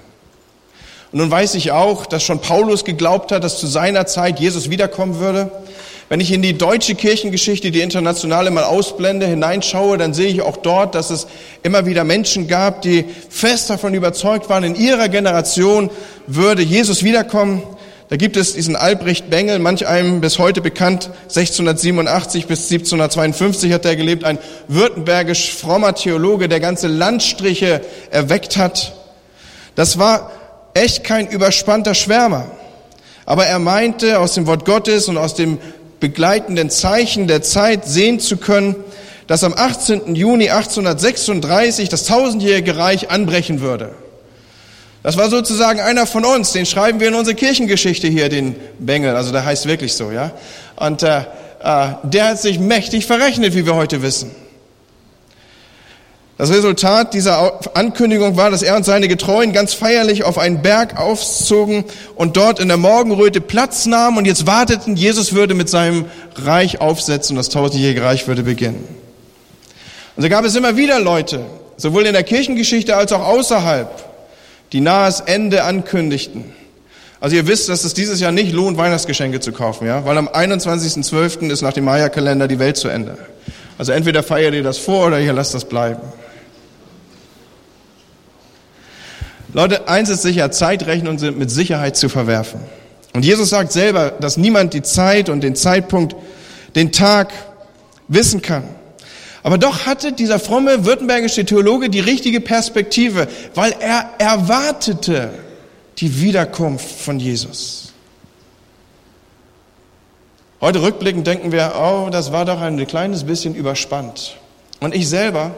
Und nun weiß ich auch, dass schon Paulus geglaubt hat, dass zu seiner Zeit Jesus wiederkommen würde. Wenn ich in die deutsche Kirchengeschichte, die internationale mal ausblende, hineinschaue, dann sehe ich auch dort, dass es immer wieder Menschen gab, die fest davon überzeugt waren, in ihrer Generation würde Jesus wiederkommen. Da gibt es diesen Albrecht Bengel, manch einem bis heute bekannt, 1687 bis 1752 hat er gelebt, ein württembergisch frommer Theologe, der ganze Landstriche erweckt hat. Das war echt kein überspannter Schwärmer. Aber er meinte, aus dem Wort Gottes und aus dem begleitenden Zeichen der Zeit sehen zu können, dass am 18. Juni 1836 das tausendjährige Reich anbrechen würde. Das war sozusagen einer von uns, den schreiben wir in unsere Kirchengeschichte hier, den Bengel, also der heißt wirklich so, ja. Und äh, äh, der hat sich mächtig verrechnet, wie wir heute wissen. Das Resultat dieser Ankündigung war, dass er und seine Getreuen ganz feierlich auf einen Berg aufzogen und dort in der Morgenröte Platz nahmen und jetzt warteten, Jesus würde mit seinem Reich aufsetzen und das tausendjährige Reich würde beginnen. Und so gab es immer wieder Leute, sowohl in der Kirchengeschichte als auch außerhalb, die nahes Ende ankündigten. Also ihr wisst, dass es dieses Jahr nicht lohnt, Weihnachtsgeschenke zu kaufen, ja, weil am 21.12. ist nach dem Maya-Kalender die Welt zu Ende. Also entweder feiert ihr das vor oder ihr lasst das bleiben. Leute, eins ist sicher, Zeitrechnungen sind mit Sicherheit zu verwerfen. Und Jesus sagt selber, dass niemand die Zeit und den Zeitpunkt, den Tag wissen kann. Aber doch hatte dieser fromme württembergische Theologe die richtige Perspektive, weil er erwartete die Wiederkunft von Jesus. Heute rückblickend denken wir, oh, das war doch ein kleines bisschen überspannt. Und ich selber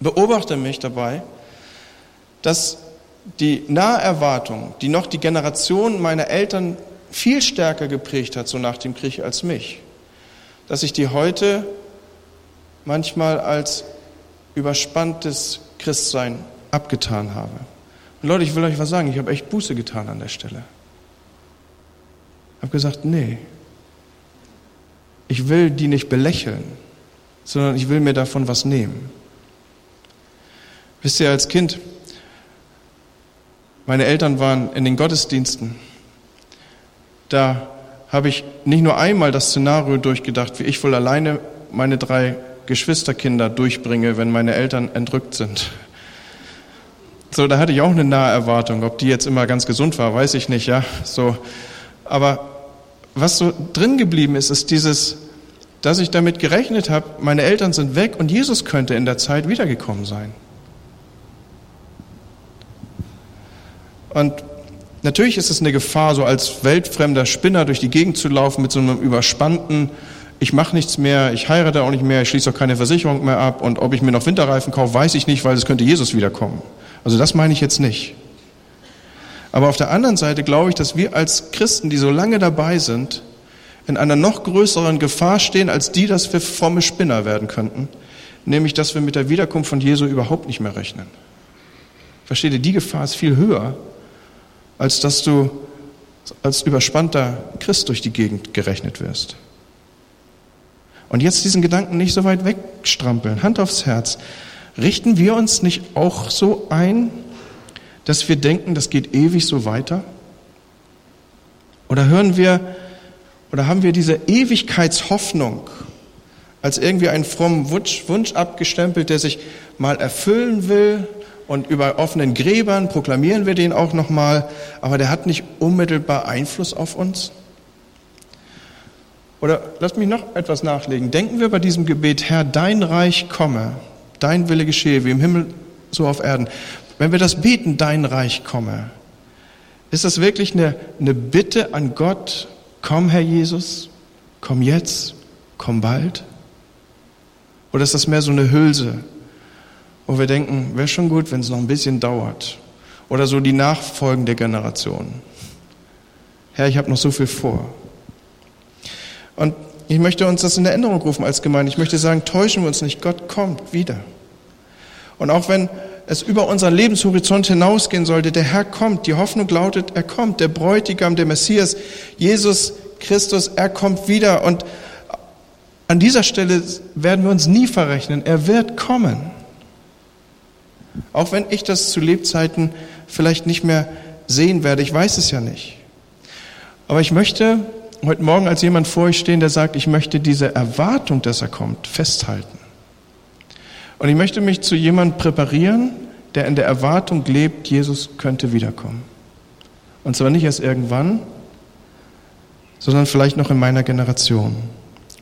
beobachte mich dabei, dass die Naherwartung, die noch die Generation meiner Eltern viel stärker geprägt hat, so nach dem Krieg, als mich, dass ich die heute manchmal als überspanntes Christsein abgetan habe. Und Leute, ich will euch was sagen, ich habe echt Buße getan an der Stelle. Ich habe gesagt, nee, ich will die nicht belächeln, sondern ich will mir davon was nehmen. Wisst ihr, als Kind, meine Eltern waren in den Gottesdiensten. Da habe ich nicht nur einmal das Szenario durchgedacht, wie ich wohl alleine meine drei Geschwisterkinder durchbringe, wenn meine Eltern entrückt sind. So, da hatte ich auch eine nahe Erwartung. Ob die jetzt immer ganz gesund war, weiß ich nicht, ja. So. Aber was so drin geblieben ist, ist dieses, dass ich damit gerechnet habe, meine Eltern sind weg und Jesus könnte in der Zeit wiedergekommen sein. Und natürlich ist es eine Gefahr, so als weltfremder Spinner durch die Gegend zu laufen mit so einem überspannten, ich mache nichts mehr, ich heirate auch nicht mehr, ich schließe auch keine Versicherung mehr ab und ob ich mir noch Winterreifen kaufe, weiß ich nicht, weil es könnte Jesus wiederkommen. Also das meine ich jetzt nicht. Aber auf der anderen Seite glaube ich, dass wir als Christen, die so lange dabei sind, in einer noch größeren Gefahr stehen, als die, dass wir fromme Spinner werden könnten, nämlich dass wir mit der Wiederkunft von Jesu überhaupt nicht mehr rechnen. Versteht ihr, die Gefahr ist viel höher, als dass du als überspannter Christ durch die Gegend gerechnet wirst. Und jetzt diesen Gedanken nicht so weit wegstrampeln, Hand aufs Herz. Richten wir uns nicht auch so ein, dass wir denken, das geht ewig so weiter? Oder hören wir, oder haben wir diese Ewigkeitshoffnung als irgendwie einen frommen Wunsch, Wunsch abgestempelt, der sich mal erfüllen will und über offenen Gräbern proklamieren wir den auch nochmal, aber der hat nicht unmittelbar Einfluss auf uns. Oder lasst mich noch etwas nachlegen. Denken wir bei diesem Gebet, Herr, dein Reich komme, dein Wille geschehe, wie im Himmel, so auf Erden. Wenn wir das beten, dein Reich komme, ist das wirklich eine, eine Bitte an Gott, komm Herr Jesus, komm jetzt, komm bald? Oder ist das mehr so eine Hülse, wo wir denken, wäre schon gut, wenn es noch ein bisschen dauert? Oder so die nachfolgende Generation. Herr, ich habe noch so viel vor. Und ich möchte uns das in Erinnerung rufen als Gemeinde. Ich möchte sagen, täuschen wir uns nicht, Gott kommt wieder. Und auch wenn es über unseren Lebenshorizont hinausgehen sollte, der Herr kommt, die Hoffnung lautet, er kommt, der Bräutigam, der Messias, Jesus Christus, er kommt wieder. Und an dieser Stelle werden wir uns nie verrechnen, er wird kommen. Auch wenn ich das zu Lebzeiten vielleicht nicht mehr sehen werde, ich weiß es ja nicht. Aber ich möchte heute Morgen als jemand vor euch stehen, der sagt, ich möchte diese Erwartung, dass er kommt, festhalten. Und ich möchte mich zu jemandem präparieren, der in der Erwartung lebt, Jesus könnte wiederkommen. Und zwar nicht erst irgendwann, sondern vielleicht noch in meiner Generation.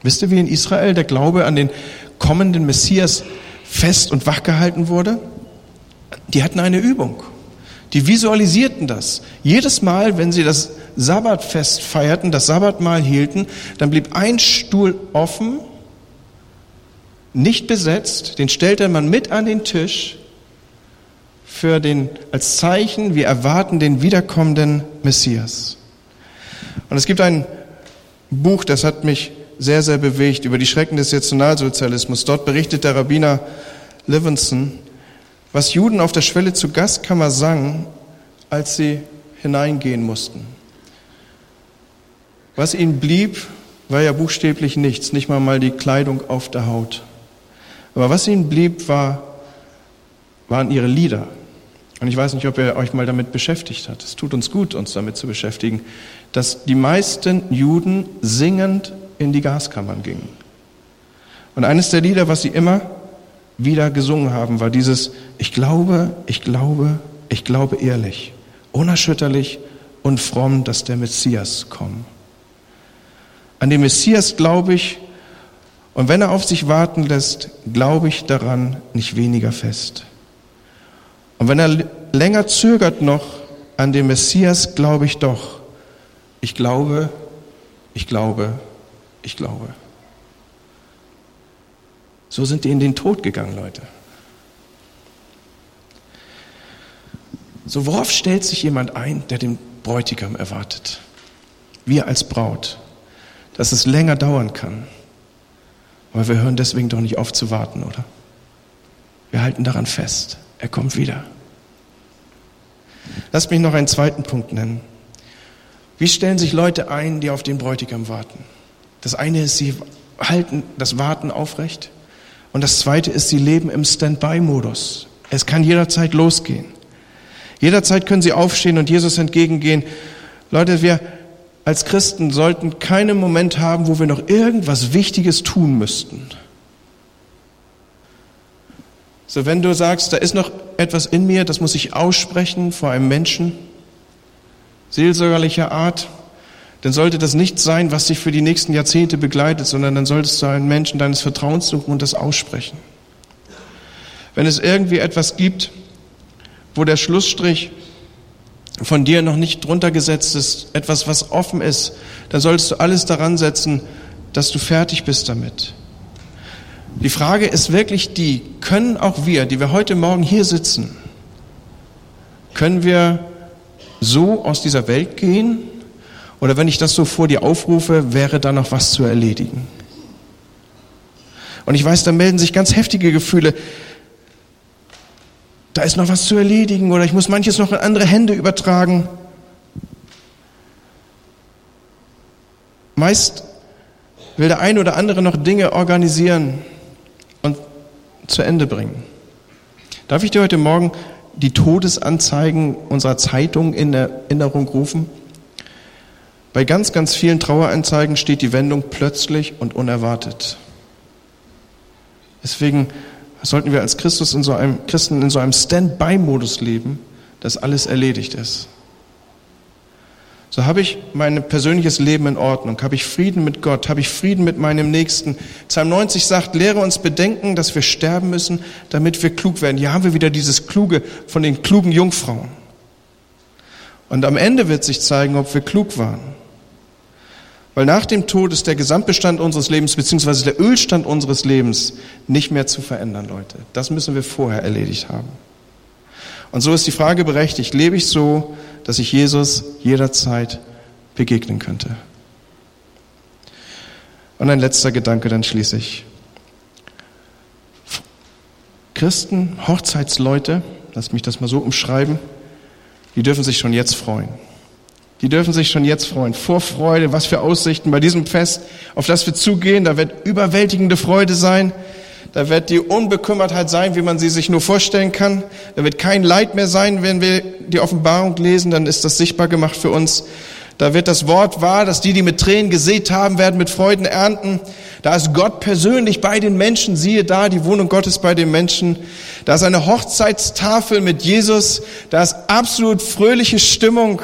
Wisst ihr, wie in Israel der Glaube an den kommenden Messias fest und wach gehalten wurde? Die hatten eine Übung. Die visualisierten das. Jedes Mal, wenn sie das Sabbatfest feierten, das Sabbatmahl hielten, dann blieb ein Stuhl offen, nicht besetzt, den stellte man mit an den Tisch für den, als Zeichen, wir erwarten den wiederkommenden Messias. Und es gibt ein Buch, das hat mich sehr, sehr bewegt, über die Schrecken des Nationalsozialismus. Dort berichtet der Rabbiner Livingston, was Juden auf der Schwelle zur Gastkammer sangen, als sie hineingehen mussten. Was ihnen blieb, war ja buchstäblich nichts, nicht mal mal die Kleidung auf der Haut. Aber was ihnen blieb, war, waren ihre Lieder. Und ich weiß nicht, ob ihr euch mal damit beschäftigt habt. Es tut uns gut, uns damit zu beschäftigen, dass die meisten Juden singend in die Gaskammern gingen. Und eines der Lieder, was sie immer wieder gesungen haben, war dieses Ich glaube, ich glaube, ich glaube ehrlich, unerschütterlich und fromm, dass der Messias kommt. An den Messias glaube ich, und wenn er auf sich warten lässt, glaube ich daran nicht weniger fest. Und wenn er länger zögert noch, an den Messias glaube ich doch. Ich glaube, ich glaube, ich glaube. So sind die in den Tod gegangen, Leute. So worauf stellt sich jemand ein, der den Bräutigam erwartet? Wir als Braut, dass es länger dauern kann. Aber wir hören deswegen doch nicht auf zu warten, oder? Wir halten daran fest. Er kommt wieder. Lass mich noch einen zweiten Punkt nennen. Wie stellen sich Leute ein, die auf den Bräutigam warten? Das eine ist, sie halten das Warten aufrecht. Und das zweite ist, sie leben im Standby-Modus. Es kann jederzeit losgehen. Jederzeit können sie aufstehen und Jesus entgegengehen. Leute, wir als Christen sollten keinen Moment haben, wo wir noch irgendwas Wichtiges tun müssten. So, wenn du sagst, da ist noch etwas in mir, das muss ich aussprechen vor einem Menschen, seelsorgerlicher Art, dann sollte das nicht sein, was dich für die nächsten Jahrzehnte begleitet, sondern dann solltest du einen Menschen deines Vertrauens suchen und das aussprechen. Wenn es irgendwie etwas gibt, wo der Schlussstrich von dir noch nicht drunter gesetzt ist, etwas, was offen ist, dann solltest du alles daran setzen, dass du fertig bist damit. Die Frage ist wirklich die, können auch wir, die wir heute Morgen hier sitzen, können wir so aus dieser Welt gehen? Oder wenn ich das so vor dir aufrufe, wäre da noch was zu erledigen? Und ich weiß, da melden sich ganz heftige Gefühle da ist noch was zu erledigen oder ich muss manches noch in andere Hände übertragen. Meist will der eine oder andere noch Dinge organisieren und zu Ende bringen. Darf ich dir heute Morgen die Todesanzeigen unserer Zeitung in Erinnerung rufen? Bei ganz, ganz vielen Traueranzeigen steht die Wendung plötzlich und unerwartet. Deswegen sollten wir als Christus in so einem, Christen in so einem Stand-by-Modus leben, dass alles erledigt ist. So habe ich mein persönliches Leben in Ordnung, habe ich Frieden mit Gott, habe ich Frieden mit meinem Nächsten. Psalm 90 sagt, lehre uns bedenken, dass wir sterben müssen, damit wir klug werden. Hier haben wir wieder dieses Kluge von den klugen Jungfrauen. Und am Ende wird sich zeigen, ob wir klug waren. Weil nach dem Tod ist der Gesamtbestand unseres Lebens beziehungsweise der Ölstand unseres Lebens nicht mehr zu verändern, Leute. Das müssen wir vorher erledigt haben. Und so ist die Frage berechtigt, lebe ich so, dass ich Jesus jederzeit begegnen könnte? Und ein letzter Gedanke, dann schließe ich. Christen, Hochzeitsleute, lass mich das mal so umschreiben, die dürfen sich schon jetzt freuen. Die dürfen sich schon jetzt freuen. Vorfreude, was für Aussichten bei diesem Fest, auf das wir zugehen. Da wird überwältigende Freude sein. Da wird die Unbekümmertheit sein, wie man sie sich nur vorstellen kann. Da wird kein Leid mehr sein, wenn wir die Offenbarung lesen, dann ist das sichtbar gemacht für uns. Da wird das Wort wahr, dass die, die mit Tränen gesät haben, werden mit Freuden ernten. Da ist Gott persönlich bei den Menschen. Siehe da, die Wohnung Gottes bei den Menschen. Da ist eine Hochzeitstafel mit Jesus. Da ist absolut fröhliche Stimmung.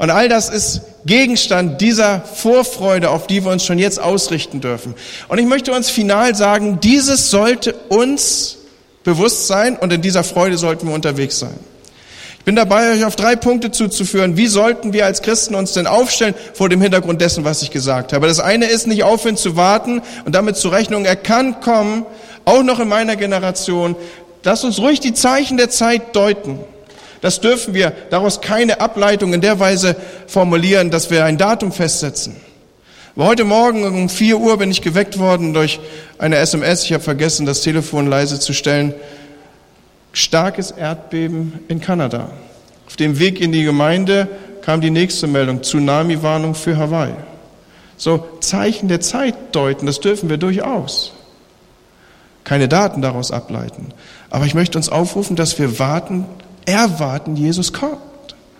Und all das ist Gegenstand dieser Vorfreude, auf die wir uns schon jetzt ausrichten dürfen. Und ich möchte uns final sagen, dieses sollte uns bewusst sein und in dieser Freude sollten wir unterwegs sein. Ich bin dabei, euch auf drei Punkte zuzuführen. Wie sollten wir als Christen uns denn aufstellen vor dem Hintergrund dessen, was ich gesagt habe? Das eine ist nicht aufhören zu warten und damit zu Rechnung, er kann kommen, auch noch in meiner Generation. Lass uns ruhig die Zeichen der Zeit deuten. Das dürfen wir daraus keine Ableitung in der Weise formulieren, dass wir ein Datum festsetzen. Aber heute Morgen um 4 Uhr bin ich geweckt worden durch eine SMS. Ich habe vergessen, das Telefon leise zu stellen. Starkes Erdbeben in Kanada. Auf dem Weg in die Gemeinde kam die nächste Meldung. Tsunami-Warnung für Hawaii. So Zeichen der Zeit deuten, das dürfen wir durchaus. Keine Daten daraus ableiten. Aber ich möchte uns aufrufen, dass wir warten erwarten, Jesus kommt.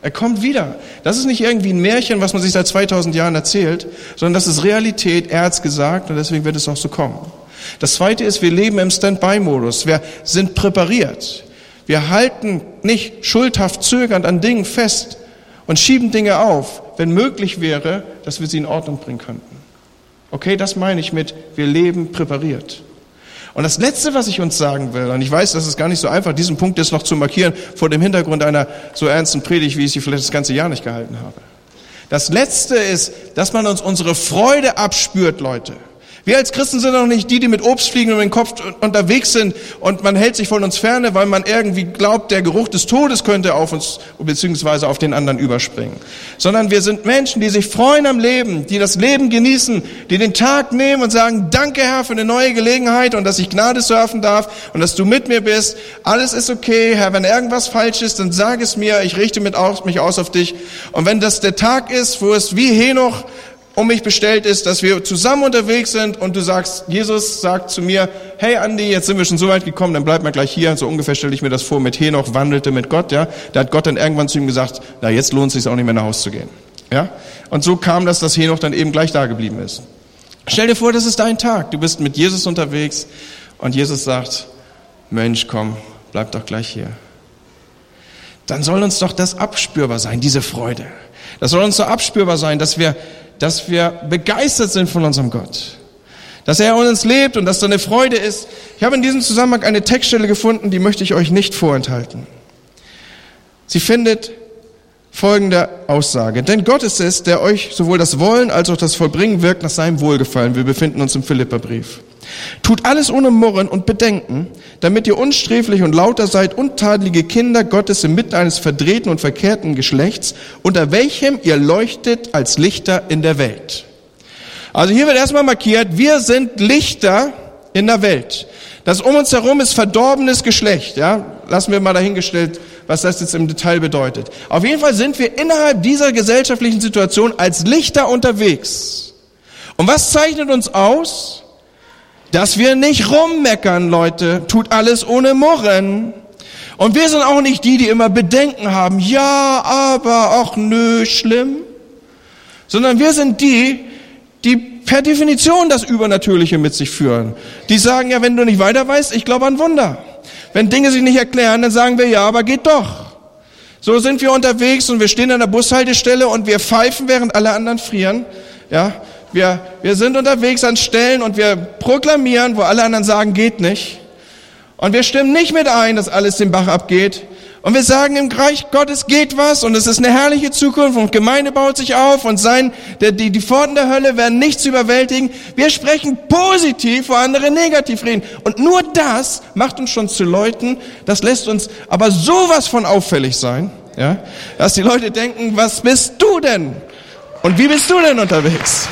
Er kommt wieder. Das ist nicht irgendwie ein Märchen, was man sich seit 2000 Jahren erzählt, sondern das ist Realität. Er hat's gesagt und deswegen wird es auch so kommen. Das zweite ist, wir leben im Standby-Modus. Wir sind präpariert. Wir halten nicht schuldhaft zögernd an Dingen fest und schieben Dinge auf, wenn möglich wäre, dass wir sie in Ordnung bringen könnten. Okay, das meine ich mit, wir leben präpariert. Und das Letzte, was ich uns sagen will, und ich weiß, das ist gar nicht so einfach, diesen Punkt jetzt noch zu markieren vor dem Hintergrund einer so ernsten Predigt, wie ich sie vielleicht das ganze Jahr nicht gehalten habe. Das Letzte ist, dass man uns unsere Freude abspürt, Leute. Wir als Christen sind doch nicht die, die mit Obst fliegen und mit dem Kopf unterwegs sind und man hält sich von uns ferne, weil man irgendwie glaubt, der Geruch des Todes könnte auf uns beziehungsweise auf den anderen überspringen. Sondern wir sind Menschen, die sich freuen am Leben, die das Leben genießen, die den Tag nehmen und sagen, danke Herr für eine neue Gelegenheit und dass ich Gnade surfen darf und dass du mit mir bist. Alles ist okay, Herr. Wenn irgendwas falsch ist, dann sag es mir. Ich richte mich aus auf dich. Und wenn das der Tag ist, wo es wie Henoch um mich bestellt ist, dass wir zusammen unterwegs sind und du sagst, Jesus sagt zu mir, hey Andi, jetzt sind wir schon so weit gekommen, dann bleib mal gleich hier. So ungefähr stelle ich mir das vor, mit Henoch wandelte mit Gott, ja. Da hat Gott dann irgendwann zu ihm gesagt, na jetzt lohnt es sich auch nicht mehr nach Hause zu gehen. Ja? Und so kam das, dass Henoch dann eben gleich da geblieben ist. Stell dir vor, das ist dein Tag. Du bist mit Jesus unterwegs und Jesus sagt, Mensch, komm, bleib doch gleich hier. Dann soll uns doch das abspürbar sein, diese Freude. Das soll uns so abspürbar sein, dass wir dass wir begeistert sind von unserem Gott. Dass er uns lebt und dass da eine Freude ist. Ich habe in diesem Zusammenhang eine Textstelle gefunden, die möchte ich euch nicht vorenthalten. Sie findet folgende Aussage. Denn Gott ist es, der euch sowohl das Wollen als auch das Vollbringen wirkt nach seinem Wohlgefallen. Wir befinden uns im Philipperbrief. Tut alles ohne Murren und Bedenken, damit ihr unsträflich und lauter seid, untadelige Kinder Gottes inmitten eines verdrehten und verkehrten Geschlechts, unter welchem ihr leuchtet als Lichter in der Welt. Also hier wird erstmal markiert, wir sind Lichter in der Welt. Das um uns herum ist verdorbenes Geschlecht, ja. Lassen wir mal dahingestellt, was das jetzt im Detail bedeutet. Auf jeden Fall sind wir innerhalb dieser gesellschaftlichen Situation als Lichter unterwegs. Und was zeichnet uns aus? Dass wir nicht rummeckern, Leute. Tut alles ohne Murren. Und wir sind auch nicht die, die immer Bedenken haben. Ja, aber, ach nö, schlimm. Sondern wir sind die, die per Definition das Übernatürliche mit sich führen. Die sagen ja, wenn du nicht weiter weißt, ich glaube an Wunder. Wenn Dinge sich nicht erklären, dann sagen wir ja, aber geht doch. So sind wir unterwegs und wir stehen an der Bushaltestelle und wir pfeifen, während alle anderen frieren. Ja, wir, wir sind unterwegs an Stellen und wir proklamieren, wo alle anderen sagen, geht nicht. Und wir stimmen nicht mit ein, dass alles den Bach abgeht. Und wir sagen, im Reich Gottes geht was und es ist eine herrliche Zukunft und Gemeinde baut sich auf und sein, der, die, die Pforten der Hölle werden nichts überwältigen. Wir sprechen positiv, wo andere negativ reden. Und nur das macht uns schon zu Leuten, das lässt uns aber sowas von auffällig sein, ja, dass die Leute denken, was bist du denn? Und wie bist du denn unterwegs?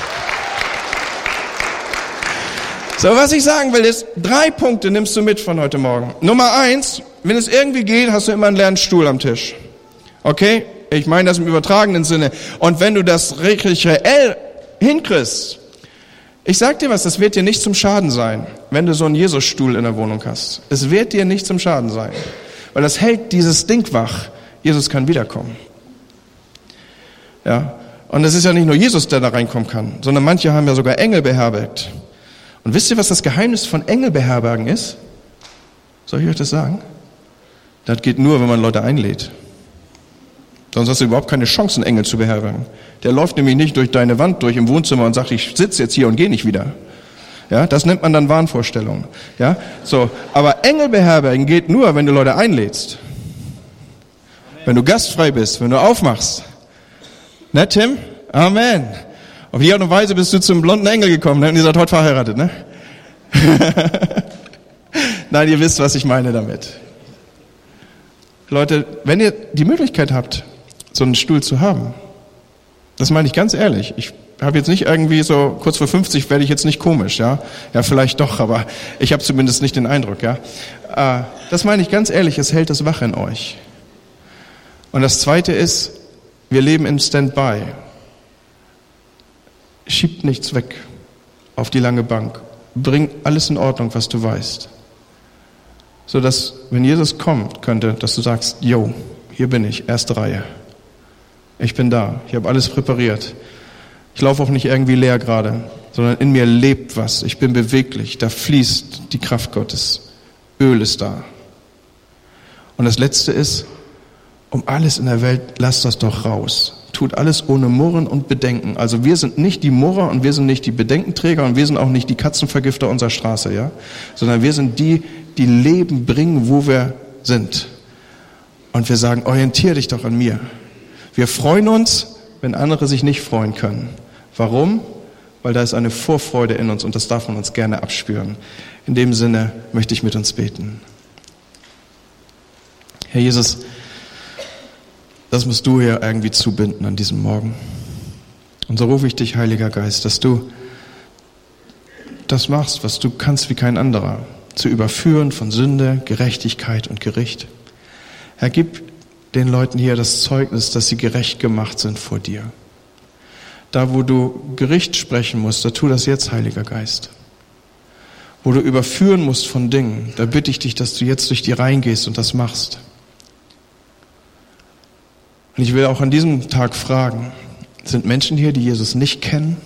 So, was ich sagen will, ist, drei Punkte nimmst du mit von heute Morgen. Nummer eins, wenn es irgendwie geht, hast du immer einen leeren Stuhl am Tisch. Okay? Ich meine das im übertragenen Sinne. Und wenn du das richtig reell hinkriegst, ich sag dir was, das wird dir nicht zum Schaden sein, wenn du so einen Jesusstuhl in der Wohnung hast. Es wird dir nicht zum Schaden sein. Weil das hält dieses Ding wach. Jesus kann wiederkommen. Ja. Und es ist ja nicht nur Jesus, der da reinkommen kann, sondern manche haben ja sogar Engel beherbergt. Und wisst ihr, was das Geheimnis von Engelbeherbergen ist? Soll ich euch das sagen? Das geht nur, wenn man Leute einlädt. Sonst hast du überhaupt keine Chance, einen Engel zu beherbergen. Der läuft nämlich nicht durch deine Wand durch im Wohnzimmer und sagt, ich sitze jetzt hier und gehe nicht wieder. Ja, das nennt man dann Wahnvorstellungen. Ja, so. Aber Engel beherbergen geht nur, wenn du Leute einlädst. Wenn du gastfrei bist, wenn du aufmachst. Ne, Tim? Amen. Auf die Art und Weise bist du zum blonden Engel gekommen ne? und ihr seid heute verheiratet, ne? Nein, ihr wisst, was ich meine damit. Leute, wenn ihr die Möglichkeit habt, so einen Stuhl zu haben, das meine ich ganz ehrlich. Ich habe jetzt nicht irgendwie so kurz vor 50 werde ich jetzt nicht komisch, ja? Ja, vielleicht doch, aber ich habe zumindest nicht den Eindruck, ja? Äh, das meine ich ganz ehrlich, es hält das wach in euch. Und das zweite ist, wir leben in Standby schiebt nichts weg auf die lange Bank. Bring alles in Ordnung, was du weißt. So dass, wenn Jesus kommt, könnte, dass du sagst, yo, hier bin ich, erste Reihe. Ich bin da, ich habe alles präpariert. Ich laufe auch nicht irgendwie leer gerade, sondern in mir lebt was. Ich bin beweglich, da fließt die Kraft Gottes. Öl ist da. Und das Letzte ist, um alles in der Welt, lass das doch raus tut alles ohne Murren und Bedenken. Also wir sind nicht die Murrer und wir sind nicht die Bedenkenträger und wir sind auch nicht die Katzenvergifter unserer Straße, ja? Sondern wir sind die, die Leben bringen, wo wir sind. Und wir sagen, orientier dich doch an mir. Wir freuen uns, wenn andere sich nicht freuen können. Warum? Weil da ist eine Vorfreude in uns und das darf man uns gerne abspüren. In dem Sinne möchte ich mit uns beten. Herr Jesus, das musst du hier irgendwie zubinden an diesem Morgen. Und so rufe ich dich, Heiliger Geist, dass du das machst, was du kannst wie kein anderer, zu überführen von Sünde, Gerechtigkeit und Gericht. Herr, gib den Leuten hier das Zeugnis, dass sie gerecht gemacht sind vor dir. Da, wo du Gericht sprechen musst, da tu das jetzt, Heiliger Geist. Wo du überführen musst von Dingen, da bitte ich dich, dass du jetzt durch die Reihen gehst und das machst. Und ich will auch an diesem Tag fragen, sind Menschen hier, die Jesus nicht kennen,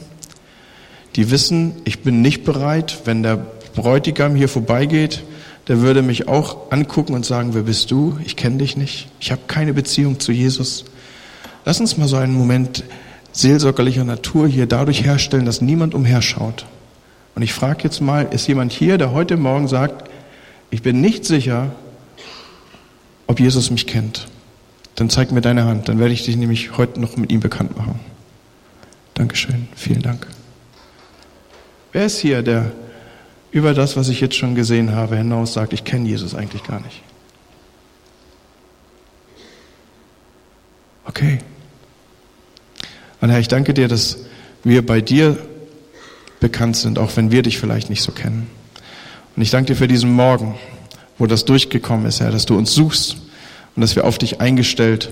die wissen, ich bin nicht bereit, wenn der Bräutigam hier vorbeigeht, der würde mich auch angucken und sagen, wer bist du? Ich kenne dich nicht. Ich habe keine Beziehung zu Jesus. Lass uns mal so einen Moment seelsorgerlicher Natur hier dadurch herstellen, dass niemand umherschaut. Und ich frage jetzt mal, ist jemand hier, der heute Morgen sagt, ich bin nicht sicher, ob Jesus mich kennt? Dann zeig mir deine Hand, dann werde ich dich nämlich heute noch mit ihm bekannt machen. Dankeschön, vielen Dank. Wer ist hier, der über das, was ich jetzt schon gesehen habe, hinaus sagt, ich kenne Jesus eigentlich gar nicht? Okay. Und Herr, ich danke dir, dass wir bei dir bekannt sind, auch wenn wir dich vielleicht nicht so kennen. Und ich danke dir für diesen Morgen, wo das durchgekommen ist, Herr, dass du uns suchst und dass wir auf dich eingestellt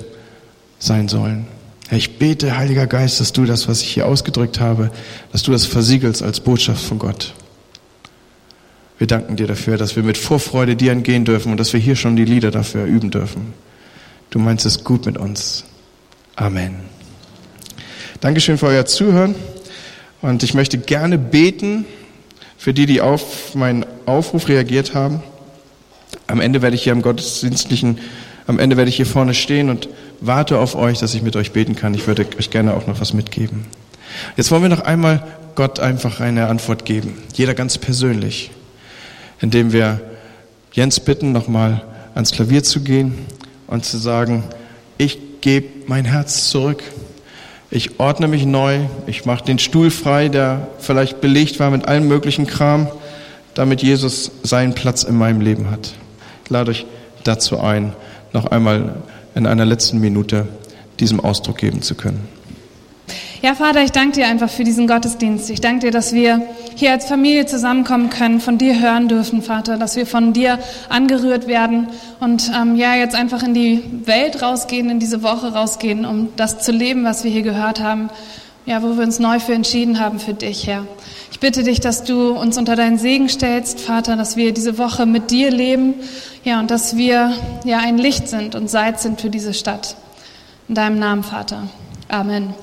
sein sollen. Herr, ich bete, Heiliger Geist, dass du das, was ich hier ausgedrückt habe, dass du das versiegelst als Botschaft von Gott. Wir danken dir dafür, dass wir mit Vorfreude dir entgehen dürfen und dass wir hier schon die Lieder dafür üben dürfen. Du meinst es gut mit uns. Amen. Dankeschön für euer Zuhören Und ich möchte gerne beten für die, die auf meinen Aufruf reagiert haben. Am Ende werde ich hier im Gottesdienstlichen, am Ende werde ich hier vorne stehen und warte auf euch, dass ich mit euch beten kann. Ich würde euch gerne auch noch was mitgeben. Jetzt wollen wir noch einmal Gott einfach eine Antwort geben. Jeder ganz persönlich. Indem wir Jens bitten, nochmal ans Klavier zu gehen und zu sagen, ich gebe mein Herz zurück. Ich ordne mich neu. Ich mache den Stuhl frei, der vielleicht belegt war mit allem möglichen Kram, damit Jesus seinen Platz in meinem Leben hat. Ich lade euch dazu ein, noch einmal in einer letzten Minute diesem Ausdruck geben zu können. Ja, Vater, ich danke dir einfach für diesen Gottesdienst. Ich danke dir, dass wir hier als Familie zusammenkommen können, von dir hören dürfen, Vater, dass wir von dir angerührt werden und ähm, ja, jetzt einfach in die Welt rausgehen, in diese Woche rausgehen, um das zu leben, was wir hier gehört haben, ja, wo wir uns neu für entschieden haben für dich, Herr. Bitte dich, dass du uns unter deinen Segen stellst, Vater, dass wir diese Woche mit dir leben, ja, und dass wir ja ein Licht sind und Salz sind für diese Stadt. In deinem Namen, Vater. Amen.